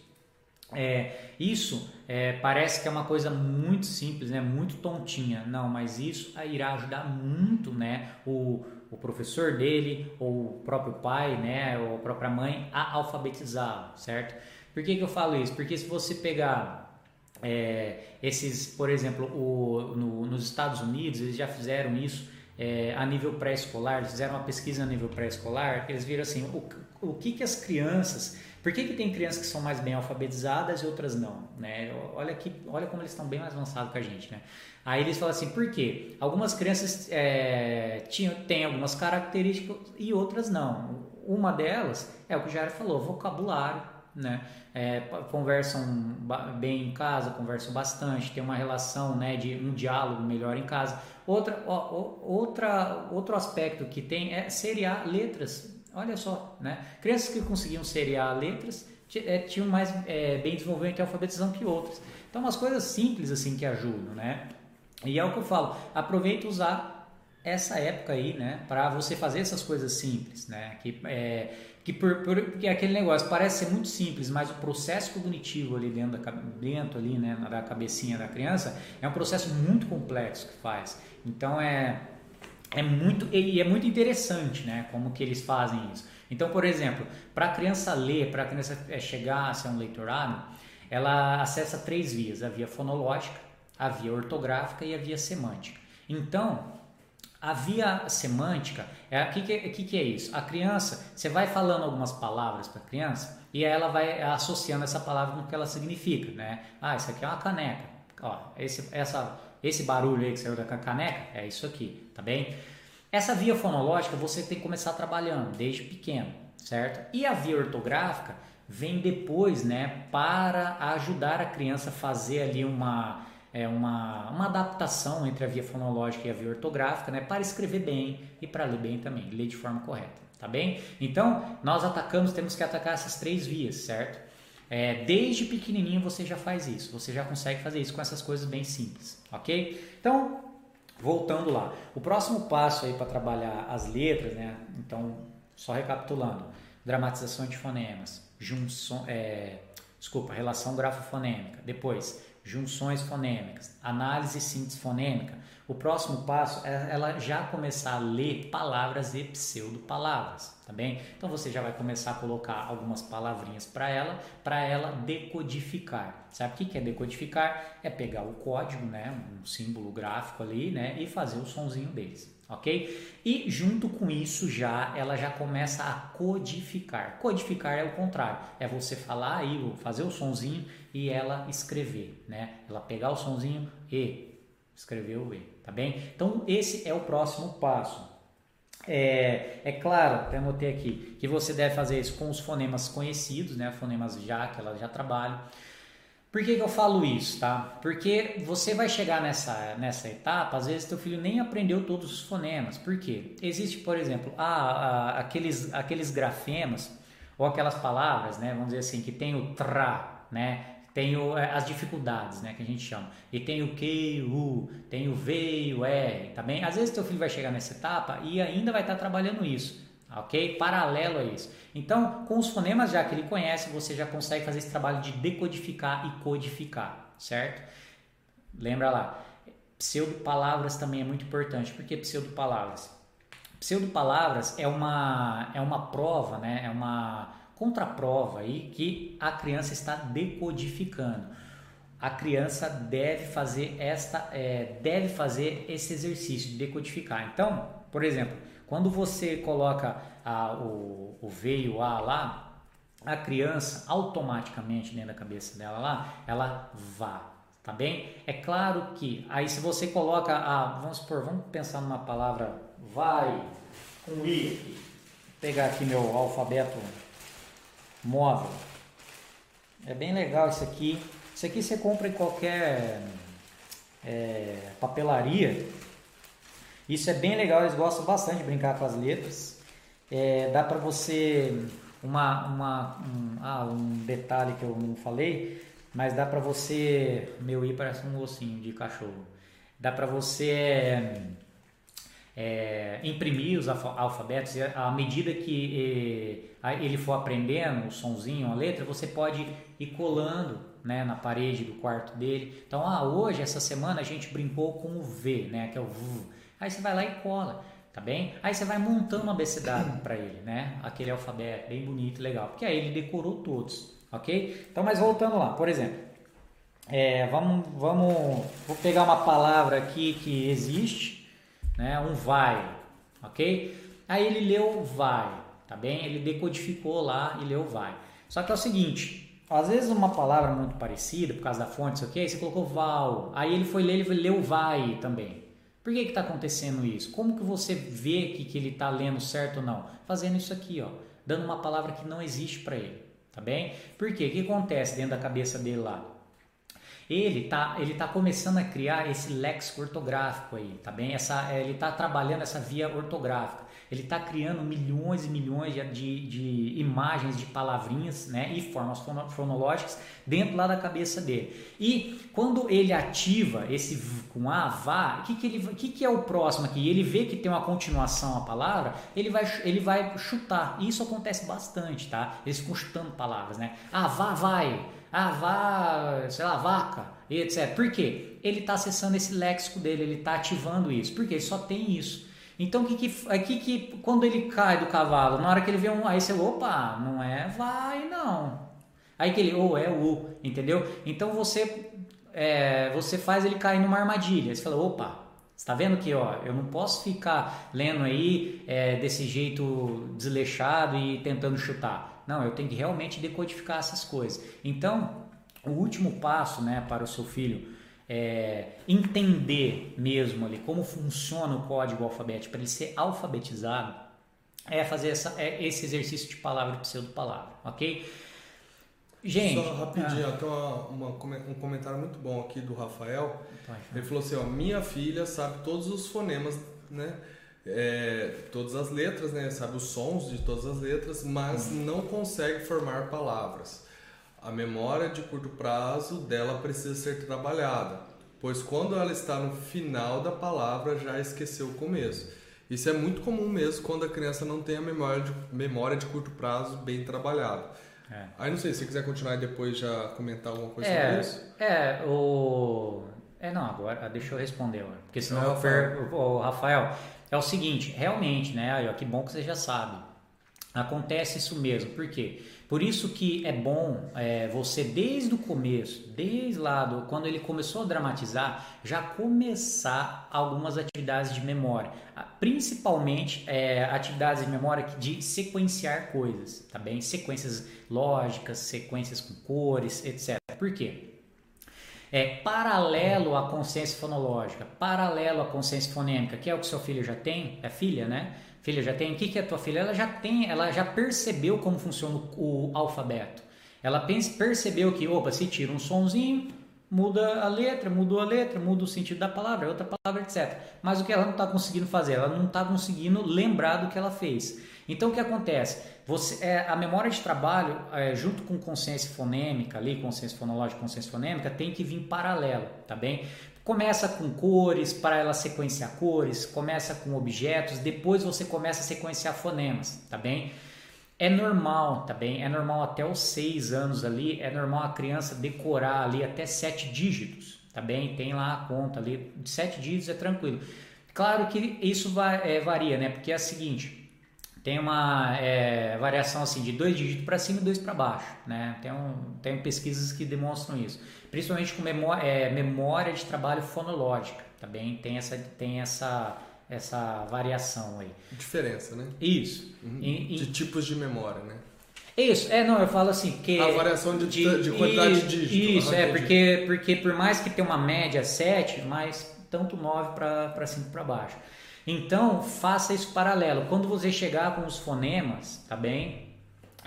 É, isso é, parece que é uma coisa muito simples, né? muito tontinha. Não, mas isso irá ajudar muito né? o, o professor dele, ou o próprio pai, né? ou a própria mãe, a alfabetizá-lo, certo? Por que, que eu falo isso? Porque se você pegar é, esses, por exemplo, o, no- nos Estados Unidos, eles já fizeram isso é, a nível pré-escolar, fizeram uma pesquisa a nível pré-escolar, eles viram assim, o, o que, que as crianças, por que, que tem crianças que são mais bem alfabetizadas e outras não, né? Olha, que, olha como eles estão bem mais avançados que a gente, né? Aí eles falam assim, por quê? Algumas crianças é, tinham, têm algumas características e outras não. Uma delas é o que o Jair falou, vocabulário, né? É, conversam bem em casa, conversam bastante, tem uma relação, né, de um diálogo melhor em casa. Outra, ó, outra, outro aspecto que tem é seriar letras. Olha só, né? Crianças que conseguiam seriar letras é, tinham mais é, bem desenvolvimento e alfabetização que outras. Então, umas coisas simples assim que ajudam, né? E é o que eu falo, aproveita usar essa época aí, né, para você fazer essas coisas simples, né, que é que por, por que é aquele negócio parece ser muito simples, mas o processo cognitivo ali dentro da dentro ali, né, da cabecinha da criança é um processo muito complexo que faz. Então é é muito e é muito interessante, né, como que eles fazem isso. Então, por exemplo, para a criança ler, para a criança eh, chegar a ser um leitorado, ela acessa três vias: a via fonológica, a via ortográfica e a via semântica. Então, a via semântica, é o que, que, que, é isso? A criança, você vai falando algumas palavras para a criança e ela vai associando essa palavra com o que ela significa, né? Ah, isso aqui é uma caneca. Ó, esse, essa, esse barulho aí que saiu da caneca é isso aqui, tá bem? Essa via fonológica você tem que começar trabalhando desde pequeno, certo? E a via ortográfica vem depois, né, para ajudar a criança a fazer ali uma é uma, uma adaptação entre a via fonológica e a via ortográfica, né, para escrever bem e para ler bem também, ler de forma correta, tá bem? Então, nós atacamos, temos que atacar essas três vias, certo? É, desde pequenininho você já faz isso, você já consegue fazer isso com essas coisas bem simples, ok? Então, voltando lá, o próximo passo aí para trabalhar as letras, né? Então, só recapitulando, dramatização de fonemas, junção, é, desculpa, relação grafofonêmica, depois junções fonêmicas, análise síntese fonêmica. O próximo passo é ela já começar a ler palavras e pseudo-palavras, tá bem? Então você já vai começar a colocar algumas palavrinhas para ela, para ela decodificar. Sabe o que é decodificar? É pegar o código, né, um símbolo gráfico ali, né, e fazer o sonzinho deles ok? E junto com isso já ela já começa a codificar. Codificar é o contrário, é você falar aí, fazer o sonzinho e ela escrever, né? Ela pegar o sonzinho e escrever o e, tá bem? Então esse é o próximo passo. É, é claro, até anotei aqui, que você deve fazer isso com os fonemas conhecidos, né? Fonemas já que ela já trabalha. Por que, que eu falo isso, tá? Porque você vai chegar nessa, nessa etapa, às vezes teu filho nem aprendeu todos os fonemas. Por quê? Existe, por exemplo, ah, ah, aqueles, aqueles grafemas ou aquelas palavras, né? Vamos dizer assim, que tem o tra, né? Tem o, é, as dificuldades, né, que a gente chama. E tem o Q, o U, tem o V o R, tá bem? Às vezes teu filho vai chegar nessa etapa e ainda vai estar trabalhando isso, ok? Paralelo a isso. Então, com os fonemas já que ele conhece, você já consegue fazer esse trabalho de decodificar e codificar, certo? Lembra lá, pseudo-palavras também é muito importante. Por que pseudo-palavras? Pseudo-palavras é uma, é uma prova, né? é uma contraprova aí que a criança está decodificando. A criança deve fazer esta, é, deve fazer esse exercício de decodificar. Então, por exemplo, quando você coloca a, o, o V e o A lá, a criança automaticamente dentro da cabeça dela lá, ela vá, tá bem? É claro que aí se você coloca a, vamos supor, vamos pensar numa palavra vai com i, pegar aqui meu alfabeto móvel. É bem legal isso aqui. Isso aqui você compra em qualquer é, papelaria. Isso é bem legal, eles gostam bastante de brincar com as letras. É, dá para você uma, uma um, ah, um detalhe que eu não falei, mas dá para você meu i parece um ossinho de cachorro. Dá para você é, imprimir os alfabetos à medida que ele for aprendendo o sonzinho, a letra, você pode ir colando né, na parede do quarto dele. Então, ah, hoje, essa semana, a gente brincou com o V, né, que é o V. Aí você vai lá e cola, tá bem? Aí você vai montando uma abecedário para ele, né? Aquele alfabeto bem bonito, legal. Porque aí ele decorou todos, ok? Então, mas voltando lá, por exemplo, é, vamos, vamos, vou pegar uma palavra aqui que existe, né? Um vai, ok? Aí ele leu vai, tá bem? Ele decodificou lá e leu vai. Só que é o seguinte, às vezes uma palavra muito parecida, por causa da fonte, isso aqui, você colocou val, aí ele foi ler, ele leu vai também. Por que está acontecendo isso? Como que você vê que, que ele está lendo certo ou não? Fazendo isso aqui, ó, dando uma palavra que não existe para ele, tá bem? Por quê? O que acontece dentro da cabeça dele lá? Ele está ele tá começando a criar esse léxico ortográfico aí, tá bem? Essa, ele está trabalhando essa via ortográfica. Ele está criando milhões e milhões de, de, imagens de palavrinhas né, e formas fonológicas dentro lá da cabeça dele. E quando ele ativa esse com a, vá, o que, que, ele, que, que é o próximo aqui? Ele vê que tem uma continuação a palavra, ele vai, ele vai chutar. E isso acontece bastante, tá? Eles ficam chutando palavras, né? Ah, vá, vai ah, vá, sei lá, vaca, etc. Por quê? Ele está acessando esse léxico dele, ele está ativando isso, porque ele só tem isso. Então, o que que, que quando ele cai do cavalo, na hora que ele vê um, aí você, opa, não é vai, não. Aí que ele, ou oh, é o, entendeu? Então você é, você faz ele cair numa armadilha. Você fala, opa, está vendo que ó, eu não posso ficar lendo aí é, desse jeito desleixado e tentando chutar. Não, eu tenho que realmente decodificar essas coisas. Então, o último passo né, para o seu filho é entender mesmo ali como funciona o código alfabético, para ele ser alfabetizado, é fazer essa, é esse exercício de palavra e pseudo-palavra, ok? Gente. Só rapidinho, ah. tem uma, uma, um comentário muito bom aqui do Rafael. Ele falou assim: ó, minha filha sabe todos os fonemas, né? É, todas as letras, né? sabe os sons de todas as letras, mas uhum. não consegue formar palavras. A memória de curto prazo dela precisa ser trabalhada, pois quando ela está no final da palavra já esqueceu o começo. Isso é muito comum mesmo quando a criança não tem a memória de, memória de curto prazo bem trabalhada. É. Aí não sei, se você quiser continuar e depois já comentar alguma coisa é, sobre isso. É, o É, não, agora deixa eu responder. Porque senão eu per... o Rafael, é o seguinte, realmente, né? Que bom que você já sabe. Acontece isso mesmo. Por quê? Por isso que é bom é, você, desde o começo, desde lá do, quando ele começou a dramatizar, já começar algumas atividades de memória. Principalmente é, atividades de memória de sequenciar coisas, tá bem? Sequências lógicas, sequências com cores, etc. Por quê? É paralelo à consciência fonológica, paralelo à consciência fonêmica, que é o que seu filho já tem, é filha, né? Filha já tem. O que, que é tua filha? Ela já tem, ela já percebeu como funciona o, o alfabeto. Ela percebeu que, opa, se tira um sonzinho, muda a letra, mudou a letra, muda o sentido da palavra, outra palavra, etc. Mas o que ela não está conseguindo fazer? Ela não está conseguindo lembrar do que ela fez. Então o que acontece? Você, é, a memória de trabalho, é, junto com consciência fonêmica, ali, consciência fonológica, consciência fonêmica, tem que vir paralelo, tá bem? Começa com cores, para ela sequenciar cores, começa com objetos, depois você começa a sequenciar fonemas, tá bem? É normal, tá bem? É normal até os seis anos ali, é normal a criança decorar ali até sete dígitos, tá bem? Tem lá a conta ali, sete dígitos é tranquilo. Claro que isso é, varia, né? Porque é o seguinte, tem uma é, variação assim de dois dígitos para cima e dois para baixo, né? Tem, um, tem pesquisas que demonstram isso principalmente com memória, é, memória de trabalho fonológica, tá bem? Tem essa, tem essa, essa variação aí. Diferença, né? Isso. Uhum. E, de tipos de memória, né? Isso, é, não, eu falo assim, que... A variação de, de, de quantidade de dígitos. Isso, é, porque, porque por mais que tenha uma média 7, mas tanto 9 para 5 para baixo. Então, faça isso paralelo. Quando você chegar com os fonemas, tá bem?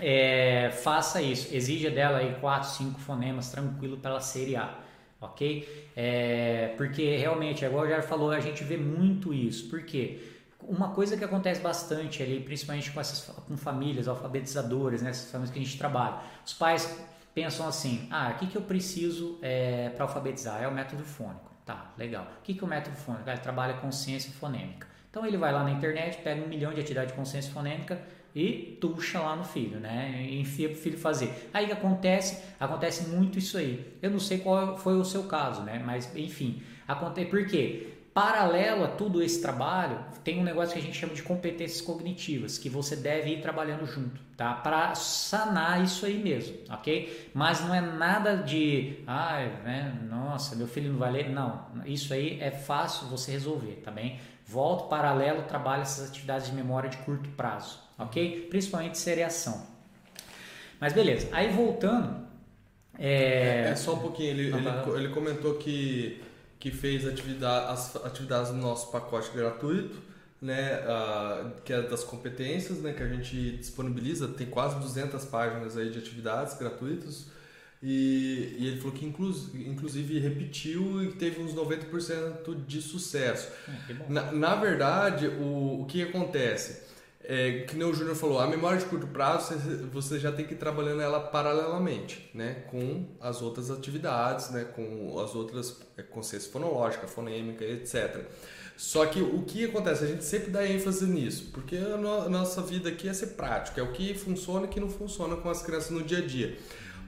é, faça isso. Exija dela aí 4, 5 fonemas tranquilo para ela seriar, ok? É, porque realmente, igual já falou, a gente vê muito isso. Por quê? Uma coisa que acontece bastante ali, principalmente com essas com famílias alfabetizadoras, né, essas famílias que a gente trabalha, os pais pensam assim: ah, o que, que eu preciso é, para alfabetizar? É o método fônico. Tá, legal. O que, que é o método fônico? Ele trabalha consciência fonêmica. Então ele vai lá na internet, pega um milhão de atividades de consciência fonêmica, e tuxa lá no filho, né? Enfia para o filho fazer. Aí que acontece, acontece muito isso aí. Eu não sei qual foi o seu caso, né? Mas enfim, acontece por quê? Paralelo a tudo esse trabalho, tem um negócio que a gente chama de competências cognitivas, que você deve ir trabalhando junto, tá? Para sanar isso aí mesmo, ok? Mas não é nada de, ai, ah, né? Nossa, meu filho não vai ler. Não, isso aí é fácil você resolver, tá bem? Volta paralelo, trabalha essas atividades de memória de curto prazo, ok? Principalmente seriação. Mas beleza, aí voltando. É, é só um pouquinho, ele, ele, ele, comentou que, que fez atividade, as atividades no nosso pacote gratuito, né, uh, que é das competências, né, que a gente disponibiliza, tem quase 200 páginas aí de atividades gratuitas. E, e, ele falou que inclusive repetiu e teve uns 90% de sucesso. É, na, na, verdade, o, o que acontece? É, que nem o Júnior falou, a memória de curto prazo você já tem que ir trabalhando ela paralelamente, né, com as outras atividades, né, com as outras é, consciência fonológica, fonêmica, etc. Só que o que acontece? A gente sempre dá ênfase nisso, porque a, no, a nossa vida aqui é ser prático, é o que funciona e o que não funciona com as crianças no dia a dia.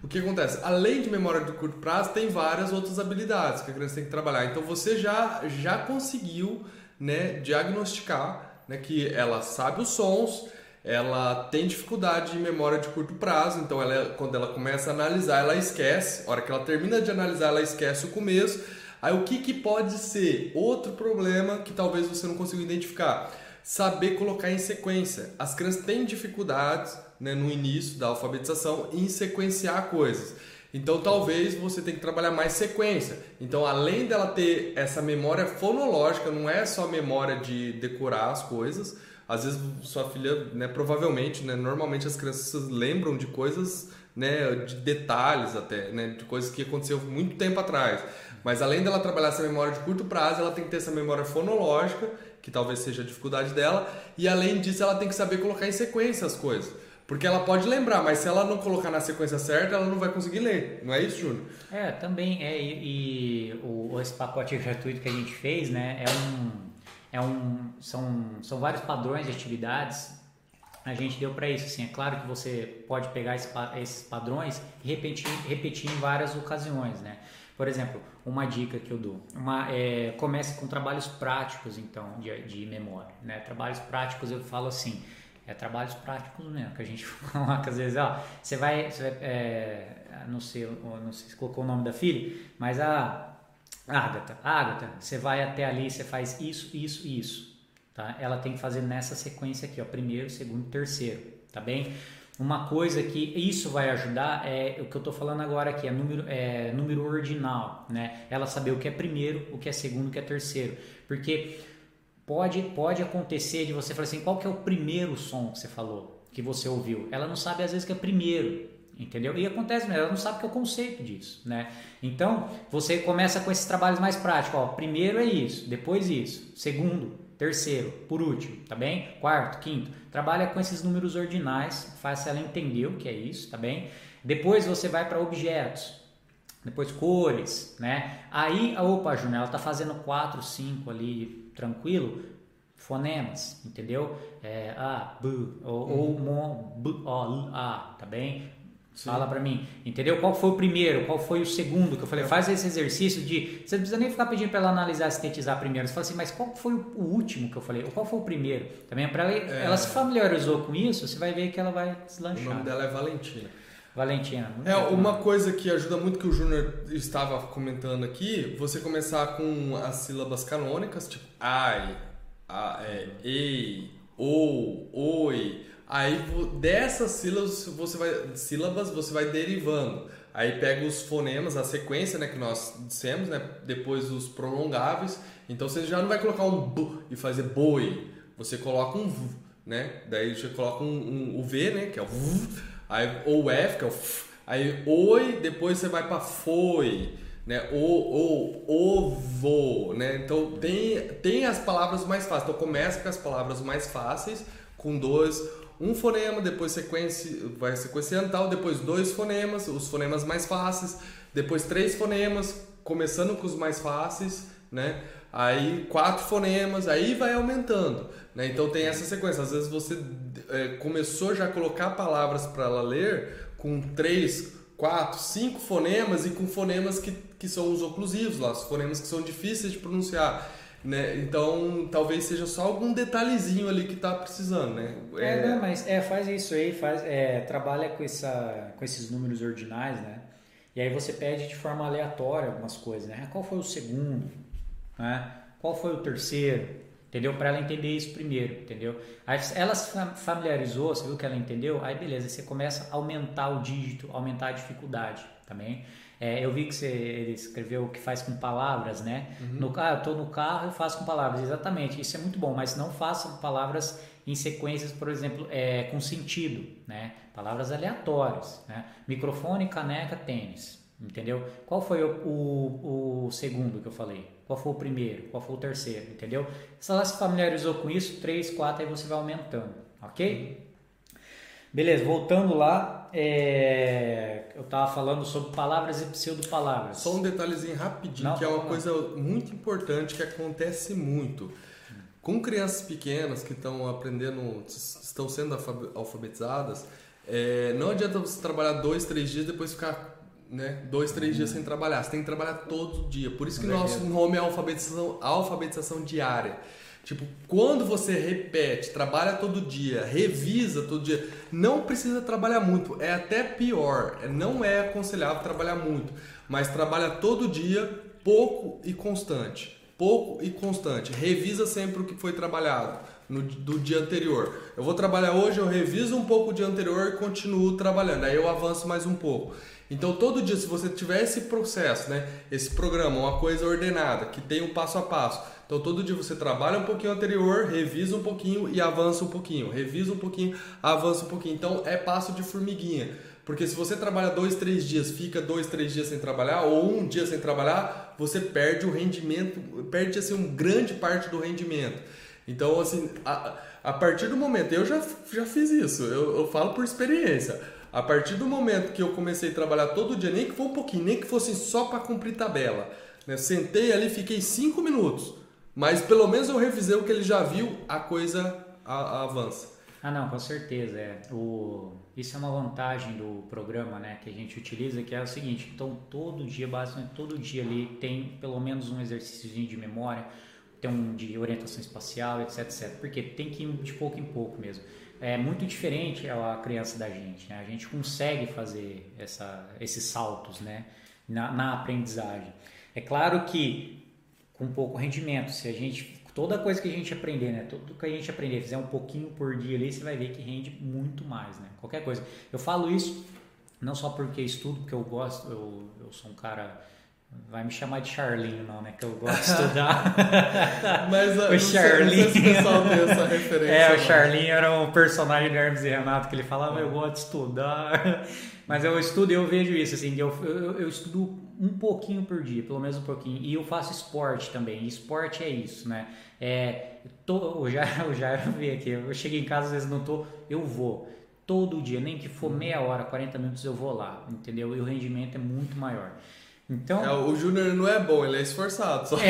O que acontece? Além de memória de curto prazo, tem várias outras habilidades que a criança tem que trabalhar. Então você já, já conseguiu né, diagnosticar né, que ela sabe os sons, ela tem dificuldade de memória de curto prazo, então ela, quando ela começa a analisar, ela esquece. A hora que ela termina de analisar, ela esquece o começo. Aí o que, que pode ser outro problema que talvez você não consiga identificar? Saber colocar em sequência. As crianças têm dificuldades né, no início da alfabetização em sequenciar coisas. Então talvez você tenha que trabalhar mais sequência. Então além dela ter essa memória fonológica, não é só memória de decorar as coisas. Às vezes sua filha, né, provavelmente, né, normalmente as crianças lembram de coisas, né, de detalhes até, né, de coisas que aconteceu muito tempo atrás. Mas além dela trabalhar essa memória de curto prazo, ela tem que ter essa memória fonológica, que talvez seja a dificuldade dela, e além disso ela tem que saber colocar em sequência as coisas. Porque ela pode lembrar, mas se ela não colocar na sequência certa, ela não vai conseguir ler. Não é isso, Júnior? É, também é. E, e o, esse pacote gratuito que a gente fez, né, é um, é um, são, são vários padrões de atividades. A gente deu para isso. Assim, é claro que você pode pegar esse, esses padrões e repetir, repetir em várias ocasiões, né? Por exemplo, uma dica que eu dou, uma, é, comece com trabalhos práticos então de, de memória, né? Trabalhos práticos eu falo assim, é trabalhos práticos mesmo, que a gente coloca às vezes, ó, você vai, você vai é, não sei, não sei se colocou o nome da filha, mas a Ágata, Ágata, você vai até ali, você faz isso, isso, isso, tá? Ela tem que fazer nessa sequência aqui, ó, primeiro, segundo, terceiro, tá bem? Uma coisa que isso vai ajudar é o que eu estou falando agora aqui, é número, é número ordinal, né? Ela saber o que é primeiro, o que é segundo, o que é terceiro, porque pode pode acontecer de você falar assim, qual que é o primeiro som que você falou, que você ouviu? Ela não sabe às vezes que é primeiro, entendeu? E acontece ela não sabe que é o conceito disso, né? Então, você começa com esses trabalhos mais práticos, ó, primeiro é isso, depois isso, segundo, terceiro, por último, tá bem? Quarto, quinto, trabalha com esses números ordinais, faça ela entender o que é isso, tá bem? Depois você vai para objetos, depois cores, né? Aí, opa, Júnior, ela tá fazendo quatro, cinco ali, tranquilo, fonemas, entendeu? É, a, b, ou, uhum. ou mo, b, o, a, tá bem? Sim. Fala para mim, entendeu? Qual foi o primeiro, qual foi o segundo que eu falei? Faz esse exercício de. Você não precisa nem ficar pedindo para ela analisar, sintetizar primeiro. Você fala assim, mas qual foi o último que eu falei? Ou qual foi o primeiro? Também para ela, é... ela se familiarizou com isso, você vai ver que ela vai deslanchar. O nome dela é Valentina. Valentina. É, uma coisa que ajuda muito que o Júnior estava comentando aqui, você começar com as sílabas canônicas, tipo ai, a, é, ei, ou, oi Aí dessas sílabas você vai, sílabas você vai derivando. Aí pega os fonemas, a sequência né, que nós dissemos, né, depois os prolongáveis. Então você já não vai colocar um b e fazer boi. Você coloca um v, né? Daí você coloca um, um o v, né, que é o v, aí ou f, que é o f. Aí oi, depois você vai para foi, né? O, o, ovo, né? Então tem tem as palavras mais fáceis. Então começa com as palavras mais fáceis com dois um fonema, depois sequência, vai sequenciando tal, depois dois fonemas, os fonemas mais fáceis, depois três fonemas, começando com os mais fáceis, né? Aí quatro fonemas, aí vai aumentando, né? Então tem essa sequência. Às vezes você é, começou já a colocar palavras para ela ler com três, quatro, cinco fonemas e com fonemas que, que são os oclusivos lá, os fonemas que são difíceis de pronunciar. Né? Então, talvez seja só algum detalhezinho ali que está precisando, né? É, é não, mas é, faz isso aí, faz, é, trabalha com, essa, com esses números ordinais, né? E aí você pede de forma aleatória algumas coisas, né? Qual foi o segundo? Né? Qual foi o terceiro? Entendeu? Para ela entender isso primeiro, entendeu? Aí ela se familiarizou, você viu que ela entendeu? Aí beleza, você começa a aumentar o dígito, aumentar a dificuldade também. É, eu vi que você ele escreveu o que faz com palavras, né? Uhum. No, ah, eu estou no carro e faço com palavras. Exatamente, isso é muito bom, mas não façam palavras em sequências, por exemplo, é, com sentido, né? Palavras aleatórias, né? Microfone, caneca, tênis, entendeu? Qual foi o, o, o, segundo que eu falei? Qual foi o primeiro? Qual foi o terceiro? Entendeu? Se ela se familiarizou com isso, três, quatro, aí você vai aumentando, ok? Beleza, voltando lá, é... eu estava falando sobre palavras e pseudo-palavras. Só um detalhezinho rapidinho, não, que é uma coisa muito importante que acontece muito. Com crianças pequenas que estão aprendendo, estão sendo alfabetizadas, é... não adianta você trabalhar dois, três dias e depois ficar né, dois, três dias sem trabalhar. Você tem que trabalhar todo dia. Por isso que o nosso nome é alfabetização, alfabetização diária. Tipo, quando você repete, trabalha todo dia, revisa todo dia, não precisa trabalhar muito, é até pior, é, não é aconselhável trabalhar muito, mas trabalha todo dia, pouco e constante. Pouco e constante. Revisa sempre o que foi trabalhado no, do dia anterior. Eu vou trabalhar hoje, eu reviso um pouco o dia anterior e continuo trabalhando. Aí eu avanço mais um pouco. Então todo dia, se você tiver esse processo, né, esse programa, uma coisa ordenada, que tem um passo a passo, então todo dia você trabalha um pouquinho anterior, revisa um pouquinho e avança um pouquinho, revisa um pouquinho, avança um pouquinho. Então é passo de formiguinha. Porque se você trabalha dois, três dias, fica dois, três dias sem trabalhar, ou um dia sem trabalhar, você perde o rendimento, perde assim uma grande parte do rendimento. Então, assim, a, a partir do momento, eu já, já fiz isso, eu, eu falo por experiência. A partir do momento que eu comecei a trabalhar todo dia, nem que for um pouquinho, nem que fosse só para cumprir tabela, né? sentei ali, fiquei cinco minutos mas pelo menos eu revisei o que ele já viu, a coisa a, a avança. Ah, não, com certeza. É. O, isso é uma vantagem do programa né, que a gente utiliza, que é o seguinte, então todo dia, basicamente todo dia ali tem pelo menos um exercício de memória, tem um de orientação espacial, etc, etc. Porque tem que ir de pouco em pouco mesmo. É muito diferente a criança da gente, né? A gente consegue fazer essa, esses saltos, né? Na, na aprendizagem. É claro que com pouco rendimento, se a gente toda coisa que a gente aprender, né? Tudo que a gente aprender, fizer um pouquinho por dia ali, você vai ver que rende muito mais, né? Qualquer coisa. Eu falo isso não só porque estudo, porque eu gosto, eu, eu sou um cara Vai me chamar de Charlinho, não, né? Que eu gosto de estudar. Mas o Charlinho. Sei, se pessoal tem essa referência. É, o Charlinho era um personagem do Hermes e Renato que ele falava, eu gosto de estudar. Mas eu estudo e eu vejo isso, assim, eu, eu, eu, estudo um pouquinho por dia, pelo menos um pouquinho. E eu faço esporte também. E esporte é isso, né? É, tô, já, eu já vi aqui, eu cheguei em casa, às vezes não tô, eu vou. Todo dia, nem que for meia hora, 40 minutos, eu vou lá, entendeu? E o rendimento é muito maior. Então, é, o Júnior não é bom, ele é esforçado. Só.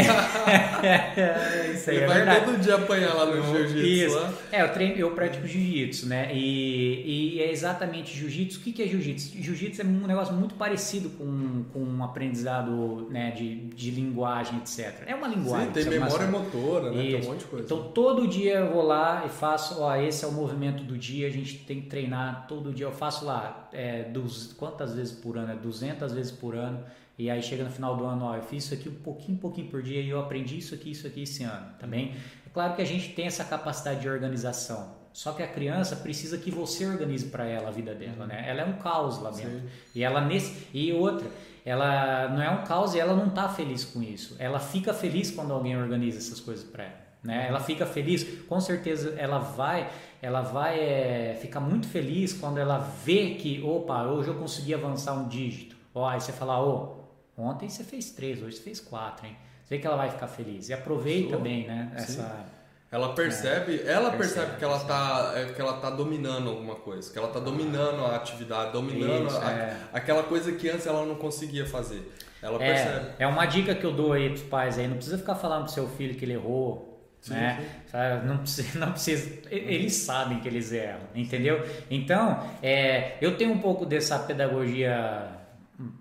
É, isso aí ele é vai verdade. todo dia apanhar lá no jiu-jitsu. É, eu, treino, eu pratico jiu-jitsu, né? E, e, é exatamente jiu-jitsu. O que, que é jiu-jitsu? Jiu-jitsu é um negócio muito parecido com, com um aprendizado né, de, de linguagem, etc. É uma linguagem. Sim, tem memória motora, né? Tem um monte de coisa. Então, todo dia eu vou lá e faço, ó, esse é o movimento do dia, a gente tem que treinar todo dia. Eu faço lá, é, dos, quantas vezes por ano? É 200 vezes por ano e aí chega no final do ano, ó, eu fiz isso aqui um pouquinho, pouquinho por dia e eu aprendi isso aqui, isso aqui esse ano, também. Tá é claro que a gente tem essa capacidade de organização. Só que a criança precisa que você organize para ela a vida dela, né? Ela é um caos lá dentro. Sim. E ela nesse e outra, ela não é um caos e ela não tá feliz com isso. Ela fica feliz quando alguém organiza essas coisas para ela, né? Ela fica feliz, com certeza ela vai, ela vai é, ficar muito feliz quando ela vê que, opa, hoje eu consegui avançar um dígito. Ó, aí você fala, ô, Ontem você fez três, hoje você fez quatro, hein? Você vê que ela vai ficar feliz. E aproveita bem, né? Essa, ela percebe, é, ela percebe, percebe que ela está é, que ela tá dominando alguma coisa, que ela está dominando a atividade, dominando Isso, a, é. aquela coisa que antes ela não conseguia fazer. Ela é, percebe. É uma dica que eu dou aí pros pais aí, não precisa ficar falando pro seu filho que ele errou, sim, né? Sim. Não precisa, não precisa, eles sabem que eles erram, entendeu? Então, é, eu tenho um pouco dessa pedagogia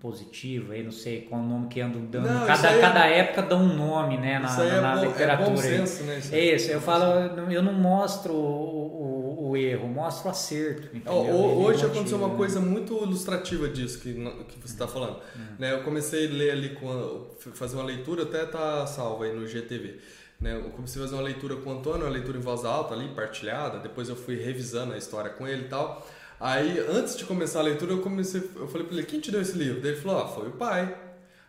positivo, aí não sei qual nome que ando dando. Não, cada, é cada época dá um nome, né, na, na, na é literatura. É bom senso, né? Isso, é isso, eu falo, eu não mostro o, o, o erro, mostro o acerto. Hoje aconteceu uma coisa muito ilustrativa disso que, que você está falando. Hum. Né, eu comecei a ler ali, com fazer uma leitura, até tá salvo aí no GTV. Né, eu comecei a fazer uma leitura com o Antônio, uma leitura em voz alta ali, partilhada, depois eu fui revisando a história com ele e tal. Aí, antes de começar a leitura, eu comecei, eu falei para ele, quem te deu esse livro? Daí ele falou, ah, foi o pai.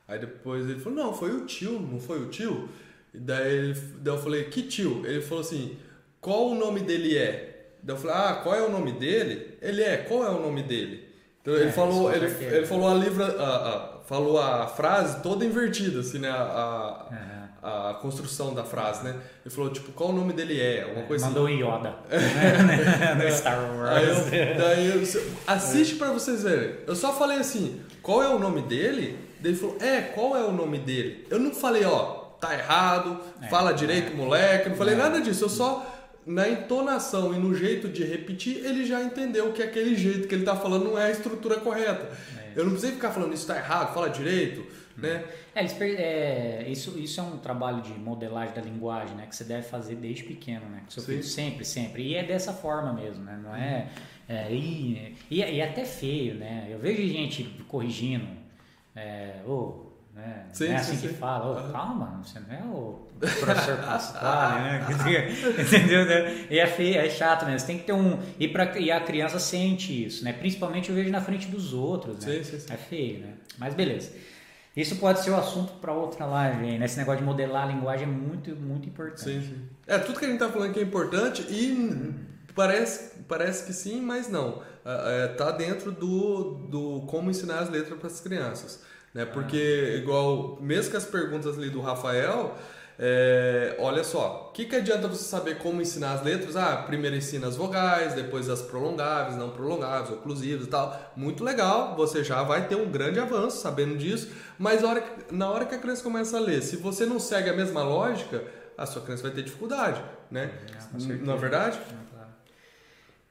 Aí depois ele falou, não, foi o tio, não foi o tio? E daí, ele, daí eu falei, que tio? Ele falou assim, qual o nome dele é? Daí eu falei, ah, qual é o nome dele? Ele é, qual é o nome dele? Então ele é, falou, ele, ele falou a livra, a, a, falou a frase toda invertida, assim, né? A, a, uhum a construção da frase, né? Ele falou, tipo, qual o nome dele é? Alguma coisa Mandou assim. Yoda. Né? no Star Wars. Aí eu, daí eu, assiste para vocês verem. Eu só falei assim, qual é o nome dele? Daí ele falou, é, qual é o nome dele? Eu não falei, ó, tá errado, é, fala direito, é. moleque. Não falei é. nada disso. Eu só na entonação e no jeito de repetir, ele já entendeu que aquele jeito que ele tá falando não é a estrutura correta. É eu não precisei ficar falando isso tá errado, fala direito, né? É, é, isso, isso é um trabalho de modelagem da linguagem, né? Que você deve fazer desde pequeno, né? seu filho sempre, sempre. E é dessa forma mesmo, né? Não é... é e, e, e é até feio, né? Eu vejo gente corrigindo, é, oh, né? Sim, é assim sim, que sim. fala, oh, calma, você não é o professor Pasquale, né? Entendeu? E é feio, é chato mesmo. Você tem que ter um. E, pra, e a criança sente isso, né? Principalmente eu vejo na frente dos outros, né? É feio, né? Mas beleza. Isso pode ser o assunto para outra live, hein? Esse negócio de modelar a linguagem é muito, muito importante. Sim, sim. É, tudo que a gente está falando que é importante e parece, parece que sim, mas não. É, tá dentro do, do como ensinar as letras para as crianças. Né? Porque, ah. igual, mesmo que as perguntas ali do Rafael, é, olha só, o que, que adianta você saber como ensinar as letras? Ah, primeiro ensina as vogais, depois as prolongáveis, não prolongáveis, oclusivas e tal. Muito legal, você já vai ter um grande avanço sabendo disso, mas na hora, que, na hora que a criança começa a ler, se você não segue a mesma lógica, a sua criança vai ter dificuldade, né? É, não é verdade? É,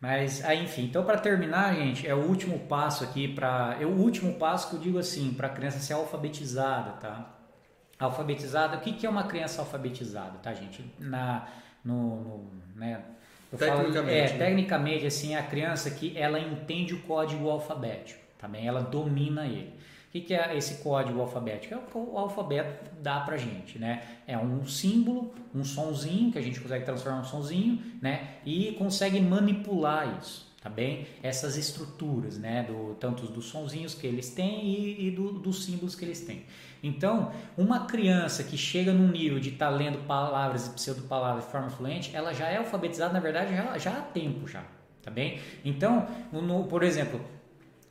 Mas, aí, enfim, então para terminar, gente, é o último passo aqui para, é o último passo que eu digo assim, para a criança ser alfabetizada, tá? Alfabetizada, o que, que é uma criança alfabetizada, tá, gente? Na, no, no né, tecnicamente, falo, é, né? tecnicamente, assim, a criança que ela entende o código alfabético, também, ela domina ele. O que, que é esse código alfabético? É o que o alfabeto dá pra gente, né? É um símbolo, um sonzinho, que a gente consegue transformar em um sonzinho, né? E consegue manipular isso, tá bem? Essas estruturas, né? Do, tanto dos sonzinhos que eles têm e, e do, dos símbolos que eles têm. Então, uma criança que chega num nível de estar tá lendo palavras e pseudo-palavras de forma fluente, ela já é alfabetizada, na verdade, já, já há tempo já, tá bem? Então, no, por exemplo,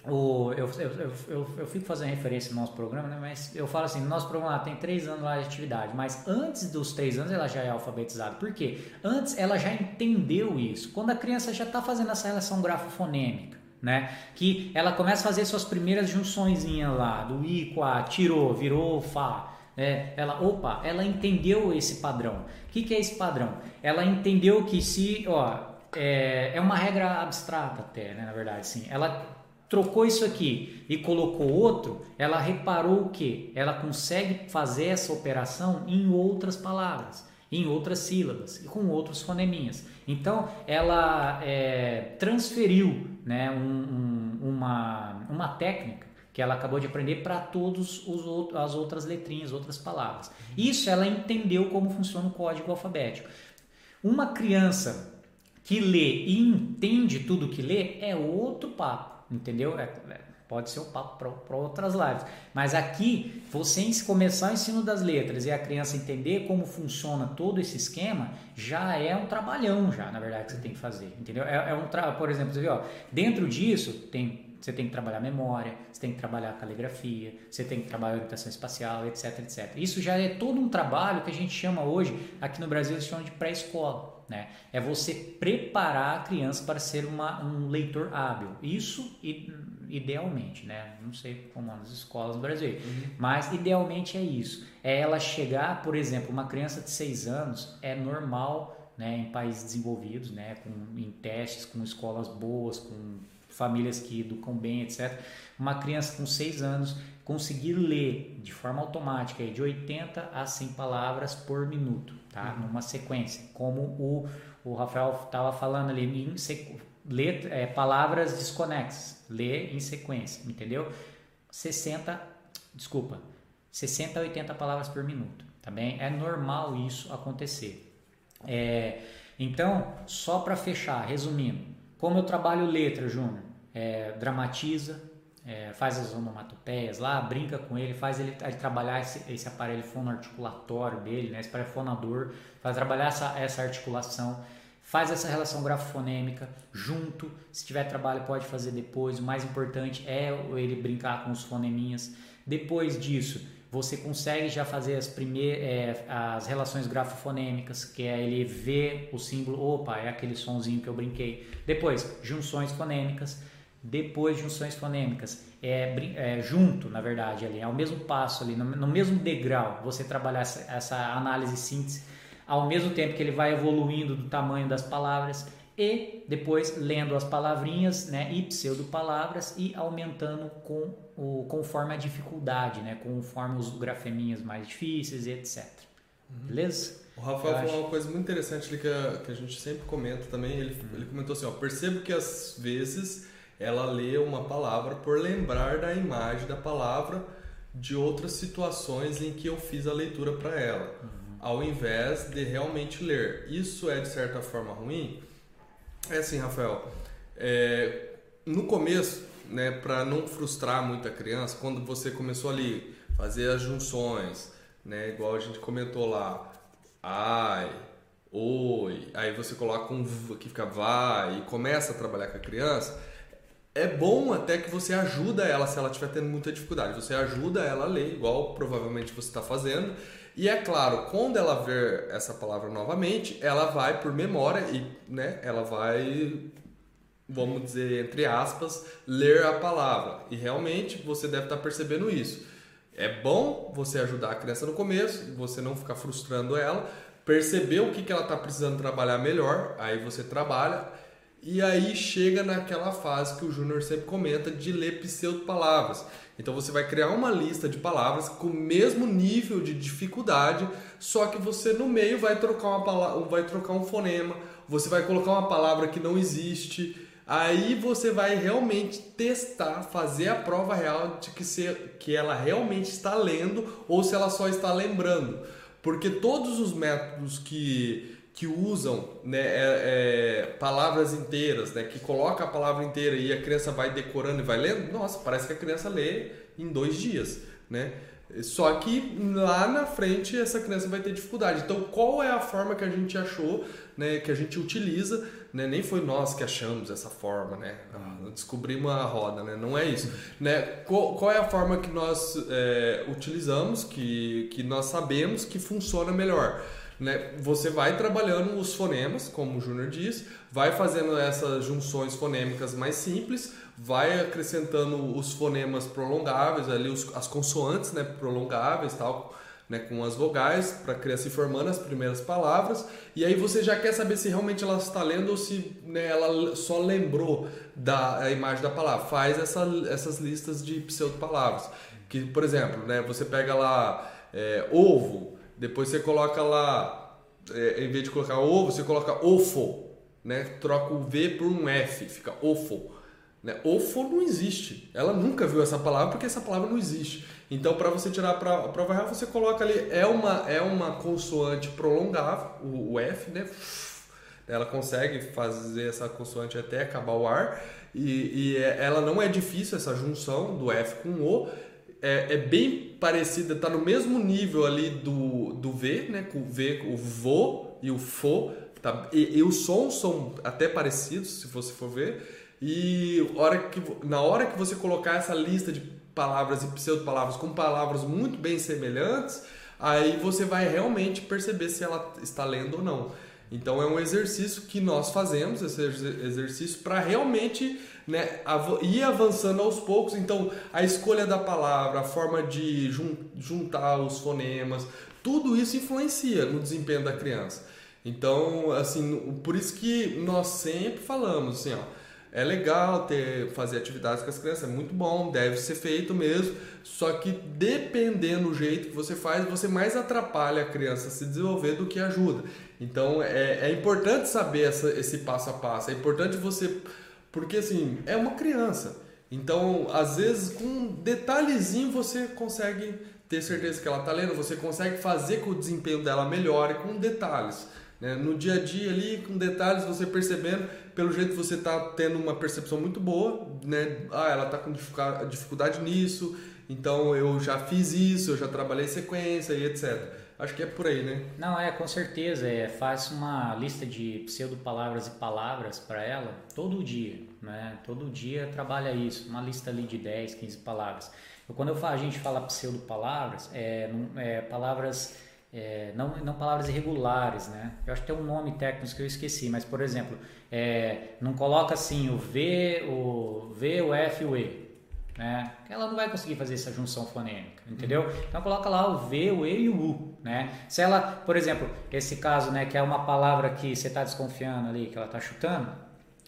o, eu, eu, eu, eu, fico fazendo referência no nosso programa, né? mas eu falo assim, nosso programa tem três anos lá de atividade, mas antes dos três anos ela já é alfabetizada. Por quê? Antes ela já entendeu isso. Quando a criança já está fazendo essa relação grafofonêmica, né? Que ela começa a fazer suas primeiras junções lá, do i com a, tirou, virou fá. É, ela, opa, ela entendeu esse padrão. O que, que é esse padrão? Ela entendeu que se, ó, é, é uma regra abstrata até, né, na verdade, sim. Ela trocou isso aqui e colocou outro, ela reparou que? Ela consegue fazer essa operação em outras palavras, em outras sílabas e com outros foneminhas. Então ela é, transferiu né, um, um, uma, uma técnica que ela acabou de aprender para todas as outras letrinhas, outras palavras. Isso ela entendeu como funciona o código alfabético. Uma criança que lê e entende tudo que lê é outro papo entendeu? É, é, pode ser um papo para outras lives. Mas aqui, você começar o ensino das letras e a criança entender como funciona todo esse esquema, já é um trabalhão, já, na verdade, que você tem que fazer, entendeu? É, é um tra... Por exemplo, você vê, ó, dentro disso tem você tem que trabalhar memória, você tem que trabalhar caligrafia, você tem que trabalhar orientação espacial, etc, etc. Isso já é todo um trabalho que a gente chama hoje, aqui no Brasil, eles chamam de pré-escola. Né? É você preparar a criança para ser uma, um leitor hábil. Isso idealmente, né? Não sei como nas escolas no Brasil, uhum. mas idealmente é isso. É ela chegar, por exemplo, uma criança de 6 anos é normal né, em países desenvolvidos, né, com, em testes, com escolas boas, com famílias que educam bem, etc. Uma criança com 6 anos conseguir ler de forma automática de 80 a 100 palavras por minuto, tá? Uhum. Numa sequência, como o, o Rafael estava falando ali, em ler é, palavras desconexas, ler em sequência, entendeu? 60, desculpa, 60 a 80 palavras por minuto, tá bem? É normal isso acontecer. É, então, só para fechar, resumindo, como eu trabalho letra, Júnior? É, dramatiza, é, faz as onomatopeias lá, brinca com ele, faz ele, ele trabalhar esse, esse aparelho fonoarticulatório dele, né, esse aparelho fonador, faz trabalhar essa, essa articulação, faz essa relação grafofonêmica junto. Se tiver trabalho, pode fazer depois. O mais importante é ele brincar com os foneminhas. Depois disso, você consegue já fazer as primeiras é, as relações grafofonêmicas, que é ele ver o símbolo, opa, é aquele sonzinho que eu brinquei. Depois, junções fonêmicas depois junções fonêmicas. É, é, junto, na verdade, ali, ao mesmo passo, ali, no, no mesmo degrau, você trabalhar essa, essa, análise síntese, ao mesmo tempo que ele vai evoluindo do tamanho das palavras e depois lendo as palavrinhas né, e pseudo-palavras e aumentando com o, conforme a dificuldade, né, conforme os grafeminhas mais difíceis e etc. Uhum. Beleza? O Rafael falou uma coisa muito interessante ali que a, que a gente sempre comenta também. Ele, uhum. ele comentou assim: ó, percebo que às vezes ela lê uma palavra por lembrar da imagem da palavra de outras situações em que eu fiz a leitura para ela, uhum. Ao invés de realmente ler. Isso é de certa forma ruim? É assim, Rafael. É, no começo, né, para não frustrar muito a criança, quando você começou ali fazer as junções, né, igual a gente comentou lá, ai, oi, aí você coloca um que fica vai e começa a trabalhar com a criança é bom até que você ajuda ela se ela estiver tendo muita dificuldade. Você ajuda ela a ler, igual provavelmente você está fazendo. E é claro, quando ela ver essa palavra novamente, ela vai por memória e né, ela vai, vamos dizer, entre aspas, ler a palavra. E realmente você deve estar percebendo isso. É bom você ajudar a criança no começo, você não ficar frustrando ela, perceber o que, que ela está precisando trabalhar melhor, aí você trabalha e aí chega naquela fase que o Júnior sempre comenta de ler pseudo-palavras. Então você vai criar uma lista de palavras com o mesmo nível de dificuldade, só que você no meio vai trocar uma palavra, vai trocar um fonema, você vai colocar uma palavra que não existe. Aí você vai realmente testar, fazer a prova real de que, se, que ela realmente está lendo ou se ela só está lembrando. Porque todos os métodos que, que usam né, é, é, palavras inteiras, né, que coloca a palavra inteira e a criança vai decorando e vai lendo, nossa, parece que a criança lê em dois dias. Né? Só que lá na frente essa criança vai ter dificuldade. Então, qual é a forma que a gente achou, né, que a gente utiliza? Né? Nem foi nós que achamos essa forma, né? Ah, descobrimos a roda, né? Não é isso. Né? Qual, qual é a forma que nós é, utilizamos, que, que nós sabemos que funciona melhor? Né? Você vai trabalhando os fonemas, como o Júnior diz, vai fazendo essas junções fonêmicas mais simples, vai acrescentando os fonemas prolongáveis, ali os, as consoantes né, prolongáveis, tal, né, com as vogais, para criança ir formando as primeiras palavras. E aí você já quer saber se realmente ela está lendo ou se né, ela só lembrou da imagem da palavra. Faz essa, essas listas de pseudo-palavras. Que, por exemplo, né, você pega lá é, ovo, depois você coloca lá, é, em vez de colocar ovo, você coloca ofo. Né? Troca o V por um F, fica ofo. Né? Ofo não existe. Ela nunca viu essa palavra porque essa palavra não existe. Então, para você tirar a prova real, você coloca ali, é uma, é uma consoante prolongável, o, o F, né? Ela consegue fazer essa consoante até acabar o ar. E, e é, ela não é difícil, essa junção do F com o. É, é bem parecida, está no mesmo nível ali do, do V, né? Com o V, o vo e o fo. Tá? E, e os sons são até parecidos, se você for ver. E hora que, na hora que você colocar essa lista de palavras e pseudo-palavras com palavras muito bem semelhantes, aí você vai realmente perceber se ela está lendo ou não. Então é um exercício que nós fazemos, esse exercício, para realmente né, ir avançando aos poucos. Então a escolha da palavra, a forma de juntar os fonemas, tudo isso influencia no desempenho da criança. Então, assim, por isso que nós sempre falamos assim, ó é legal ter fazer atividades com as crianças, é muito bom, deve ser feito mesmo. Só que dependendo do jeito que você faz, você mais atrapalha a criança a se desenvolver do que ajuda. Então é, é importante saber essa, esse passo a passo. É importante você. Porque assim, é uma criança. Então, às vezes, com um detalhezinho você consegue ter certeza que ela está lendo, você consegue fazer com que o desempenho dela melhore com detalhes. Né? No dia a dia ali, com detalhes, você percebendo, pelo jeito você está tendo uma percepção muito boa, né? Ah, ela está com dificuldade nisso, então eu já fiz isso, eu já trabalhei sequência e etc. Acho que é por aí, né? Não, é, com certeza. É, faz uma lista de pseudo-palavras e palavras para ela todo dia, né? Todo dia trabalha isso, uma lista ali de 10, 15 palavras. Eu, quando eu falo, a gente fala pseudo-palavras, é, é palavras é, não, não palavras irregulares, né? Eu acho que tem um nome técnico que eu esqueci, mas por exemplo, é, não coloca assim o V, o V, o F o E, né? Ela não vai conseguir fazer essa junção fonêmica, entendeu? Uhum. Então coloca lá o V, o E e o U, né? Se ela, por exemplo, esse caso, né, que é uma palavra que você está desconfiando ali, que ela está chutando,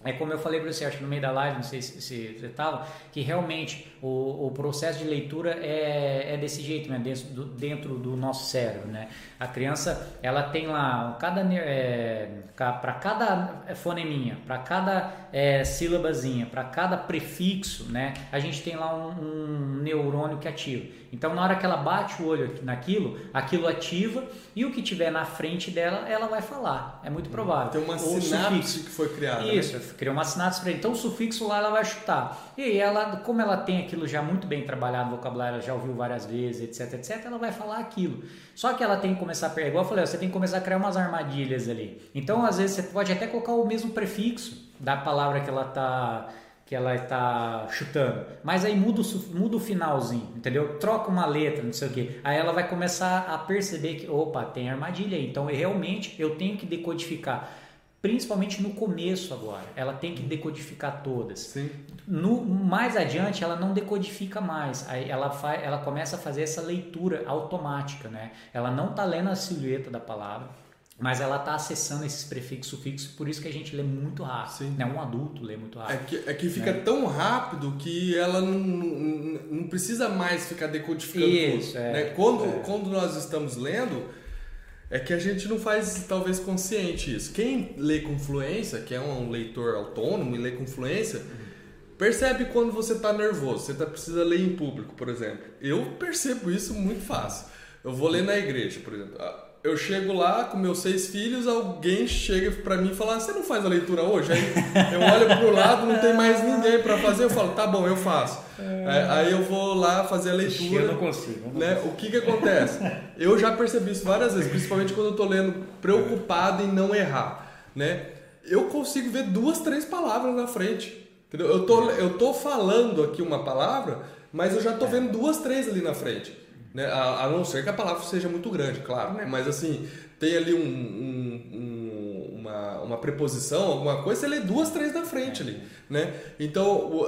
é como eu falei para você, acho que no meio da live, não sei se, se você estava, que realmente o, o processo de leitura é, é desse jeito, né? dentro, do, dentro do nosso cérebro. Né? A criança ela tem lá, cada, é, para cada foneminha, para cada é, sílabazinha, para cada prefixo, né? a gente tem lá um, um neurônio que ativa. Então, na hora que ela bate o olho naquilo, aquilo ativa e o que tiver na frente dela, ela vai falar. É muito provável. Tem uma o sinapse sufixo. que foi criada. Né? Isso, né? criou uma sinapse para Então, o sufixo lá ela vai chutar. E ela, como ela tem aquilo já muito bem trabalhado, vocabulário, ela já ouviu várias vezes, etc, etc, ela vai falar aquilo. Só que ela tem que começar a pegar, igual eu falei, você tem que começar a criar umas armadilhas ali. Então, às vezes, você pode até colocar o mesmo prefixo da palavra que ela está que ela está chutando. Mas aí muda o, muda o finalzinho, entendeu? Troca uma letra, não sei o que. Aí ela vai começar a perceber que, opa, tem armadilha aí. Então, realmente, eu tenho que decodificar. Principalmente no começo agora. Ela tem que decodificar todas. Sim. No, mais adiante, ela não decodifica mais. Ela, ela começa a fazer essa leitura automática, né? Ela não está lendo a silhueta da palavra, mas ela está acessando esses prefixos, sufixos, por isso que a gente lê muito rápido. Sim. Né? Um adulto lê muito rápido. É que, é que fica né? tão rápido que ela não, não, não, precisa mais ficar decodificando isso, tudo. É, né? quando, é. quando nós estamos lendo, é que a gente não faz talvez consciente isso. Quem lê com fluência, que é um leitor autônomo e lê com fluência, percebe quando você está nervoso, você tá, precisa ler em público, por exemplo. Eu percebo isso muito fácil. Eu vou ler na igreja, por exemplo. Ah, eu chego lá com meus seis filhos, alguém chega para mim e fala: Você não faz a leitura hoje? Aí eu olho pro lado, não tem mais ninguém para fazer. Eu falo: Tá bom, eu faço. É... Aí eu vou lá fazer a leitura. Eu não consigo. Não né? O que que acontece? Eu já percebi isso várias vezes, principalmente quando eu tô lendo preocupado em não errar. Né? Eu consigo ver duas, três palavras na frente. Entendeu? Eu, tô, eu tô falando aqui uma palavra, mas eu já tô vendo duas, três ali na frente. Né? A, a, não ser que a palavra seja muito grande, claro. Né? Mas assim, tem ali um, um, um, uma, uma preposição, alguma coisa, você lê duas, três na frente ali. Né? Então,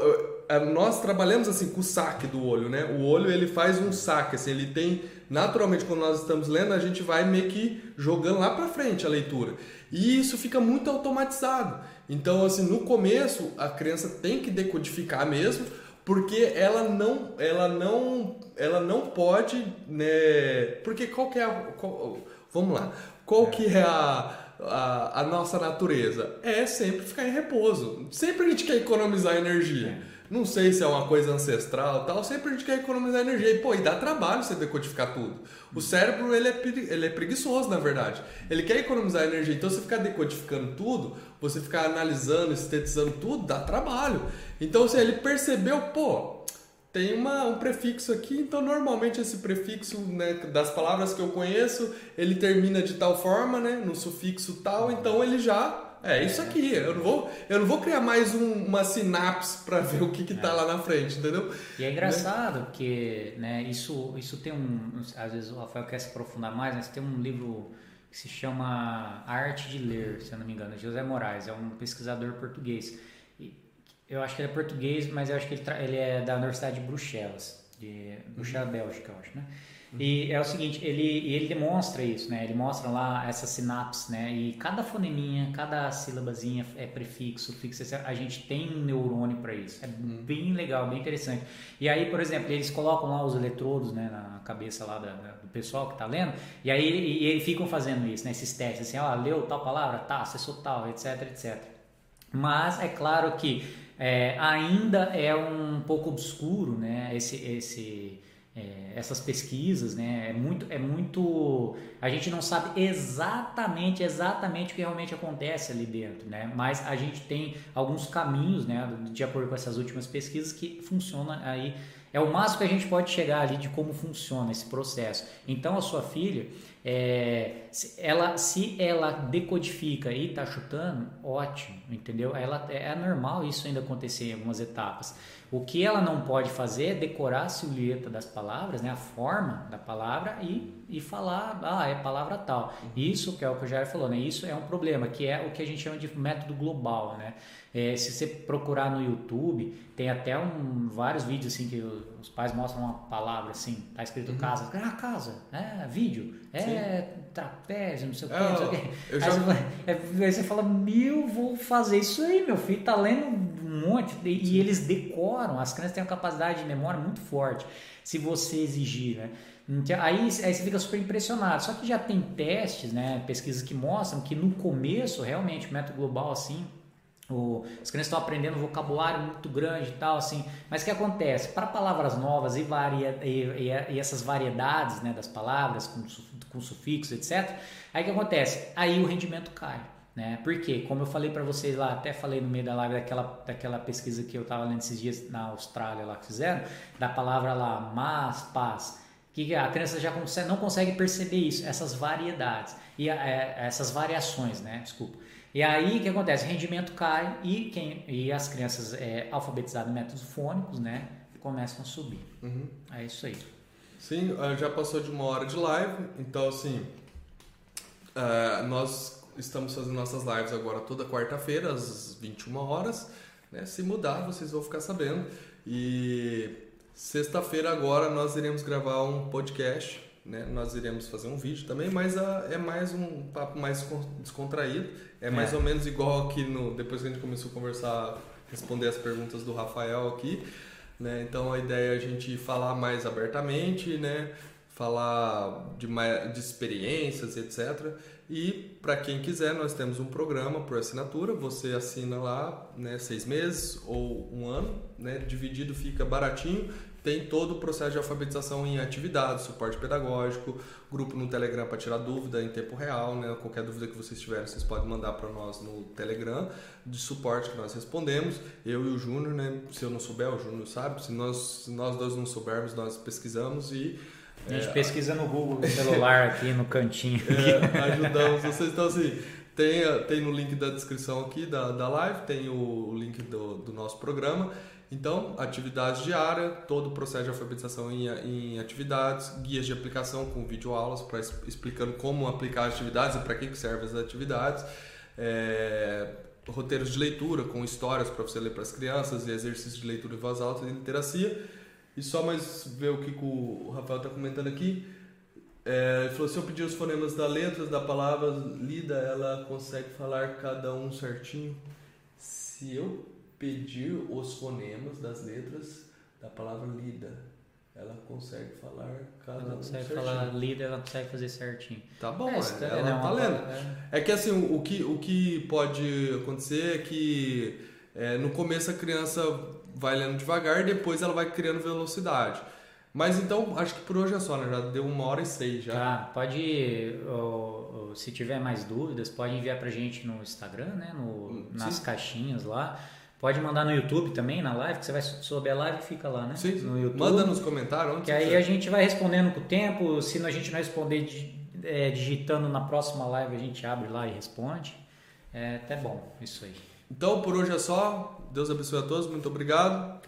nós trabalhamos assim com o saque do olho, né? O olho ele faz um saque, assim, ele tem naturalmente quando nós estamos lendo a gente vai meio que jogando lá para frente a leitura e isso fica muito automatizado. Então assim no começo a criança tem que decodificar mesmo porque ela não ela não ela não pode né porque qual que é a, qual, vamos lá. Qual que é a, a, a, nossa natureza? É sempre ficar em repouso. Sempre a gente quer economizar energia não sei se é uma coisa ancestral tal, sempre a gente quer economizar energia. E, pô, e dá trabalho você decodificar tudo. O cérebro, ele é, ele é preguiçoso, na verdade. Ele quer economizar energia. Então, se ficar decodificando tudo, você ficar analisando, estetizando tudo, dá trabalho. Então, se ele percebeu, pô, tem uma, um prefixo aqui, então normalmente esse prefixo né, das palavras que eu conheço, ele termina de tal forma, né, no sufixo tal, então ele já é isso aqui. Eu não vou, eu não vou criar mais um, uma sinapse para ver o que está é. lá na frente, entendeu? E é engraçado né? porque né, isso, isso tem um. Às vezes o Rafael quer se aprofundar mais, mas tem um livro que se chama Arte de Ler, se eu não me engano, José Moraes, é um pesquisador português. Eu acho que ele é português, mas eu acho que ele, ele é da Universidade de Bruxelas, de Bruxelas, Bélgica, eu acho, né? E é o seguinte, ele, ele demonstra isso, né? Ele mostra lá essa sinapse, né? E cada foneminha, cada sílabazinha é prefixo, fixo, a gente tem um neurônio para isso. É uhum. bem legal, bem interessante. E aí, por exemplo, eles colocam lá os eletrodos, né, na cabeça lá da, da, do pessoal que está lendo, e aí e, e ficam fazendo isso, né, esses testes, assim, ó, leu tal palavra, tá, acessou tal, etc, etc. Mas é claro que é, ainda é um pouco obscuro, né, esse, esse é, essas pesquisas, né? É muito, é muito, a gente não sabe exatamente, exatamente o que realmente acontece ali dentro, né? Mas a gente tem alguns caminhos, né? De acordo com essas últimas pesquisas que funciona aí. É o máximo que a gente pode chegar ali de como funciona esse processo. Então a sua filha, é, se ela, se ela decodifica e está chutando, ótimo, entendeu? Ela, é normal isso ainda acontecer em algumas etapas. O que ela não pode fazer é decorar a silhueta das palavras, né, a forma da palavra e, e falar, ah, é palavra tal. Isso que é o que o Jair falou, né? Isso é um problema, que é o que a gente chama de método global, né? É, se você procurar no YouTube, tem até um, vários vídeos assim que os pais mostram uma palavra assim, tá escrito uhum. casa, ah, casa, é vídeo, é Sim. trapézio, não sei o que, não sei o que. Aí, já... você, é, aí você fala, meu, vou fazer isso aí, meu filho tá lendo monte e, e eles decoram, as crianças têm uma capacidade de memória muito forte, se você exigir, né? Então, aí, aí você fica super impressionado. Só que já tem testes, né, pesquisas que mostram que no começo, realmente, o método global assim, o, as crianças estão aprendendo vocabulário muito grande e tal, assim. Mas o que acontece? Para palavras novas e, varia, e, e, e, essas variedades né, das palavras, com, com sufixos, etc., aí o que acontece? Aí o rendimento cai. Né? Porque, como eu falei para vocês lá, até falei no meio da live daquela, daquela pesquisa que eu estava lendo esses dias na Austrália lá que fizeram, da palavra lá, mas, paz, que a criança já consegue, não consegue perceber isso, essas variedades e é, essas variações, né? Desculpa. E aí o que acontece? O rendimento cai e, quem, e as crianças é, alfabetizadas em métodos fônicos, né, começam a subir. Uhum. É isso aí. Sim, eh, já passou de uma hora de live, então assim, uh, nós estamos fazendo nossas lives agora toda quarta-feira, às 21 horas. Né? Se mudar, vocês vão ficar sabendo. E sexta-feira agora nós iremos gravar um podcast né? Nós iremos fazer um vídeo também, mas a, é mais um papo mais descontraído. É mais é. ou menos igual aqui no depois que a gente começou a conversar, responder as perguntas do Rafael aqui. Né? Então a ideia é a gente falar mais abertamente, né? falar de, de experiências, etc. E para quem quiser, nós temos um programa por assinatura. Você assina lá, né, seis meses ou um ano, né, dividido fica baratinho. Tem todo o processo de alfabetização em atividades, suporte pedagógico, grupo no Telegram para tirar dúvida em tempo real, né? Qualquer dúvida que vocês tiverem, vocês podem mandar para nós no Telegram de suporte que nós respondemos. Eu e o Júnior, né? Se eu não souber, o Júnior sabe. Se nós, se nós dois não soubermos, nós pesquisamos e a gente é, pesquisa no Google no celular aqui no cantinho. É, ajudamos vocês. Então, assim, tem, tem no link da descrição aqui da, da live, tem o, link do, do nosso programa. Então, atividades diárias, todo o processo de alfabetização em, em atividades, guias de aplicação com videoaulas para explicando como aplicar as atividades e para que, que servem as atividades. É, roteiros de leitura com histórias para você ler para as crianças e exercícios de leitura em voz alta e literacia e só mais ver o que o Rafael está comentando aqui. É, ele falou: se eu pedir os fonemas da letra da palavra lida, ela consegue falar cada um certinho? Se eu pedir os fonemas das letras da palavra lida, ela consegue falar cada ela um consegue certinho. falar lida, ela consegue fazer certinho. Tá bom, é, é, ela é, tá lendo. É. é que assim, o, o, que, o que pode acontecer é que é, no começo a criança vai lendo devagar e depois ela vai criando velocidade. Mas então, acho que por hoje é só, né? Já deu uma hora e seis já. Tá, pode, ou, ou, se tiver mais dúvidas, pode enviar pra gente no Instagram, né? No, hum, nas caixinhas lá. Pode mandar no YouTube também, na live, que você vai subir a live e fica lá, né? Sim, no YouTube. Manda nos comentários. Que aí a gente vai respondendo com o tempo. Se a gente não responder é, digitando na próxima live, a gente abre lá e responde. É até bom isso aí. Então, por hoje é só. Deus abençoe a todos. Muito obrigado.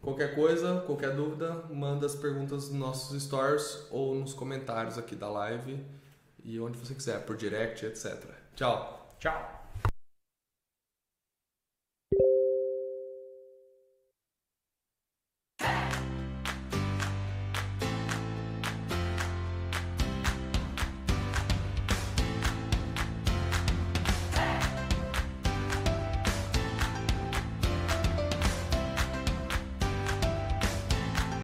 Qualquer coisa, qualquer dúvida, manda as perguntas nos nossos stories ou nos comentários aqui da live e onde você quiser, por direct, etc. Tchau. Tchau.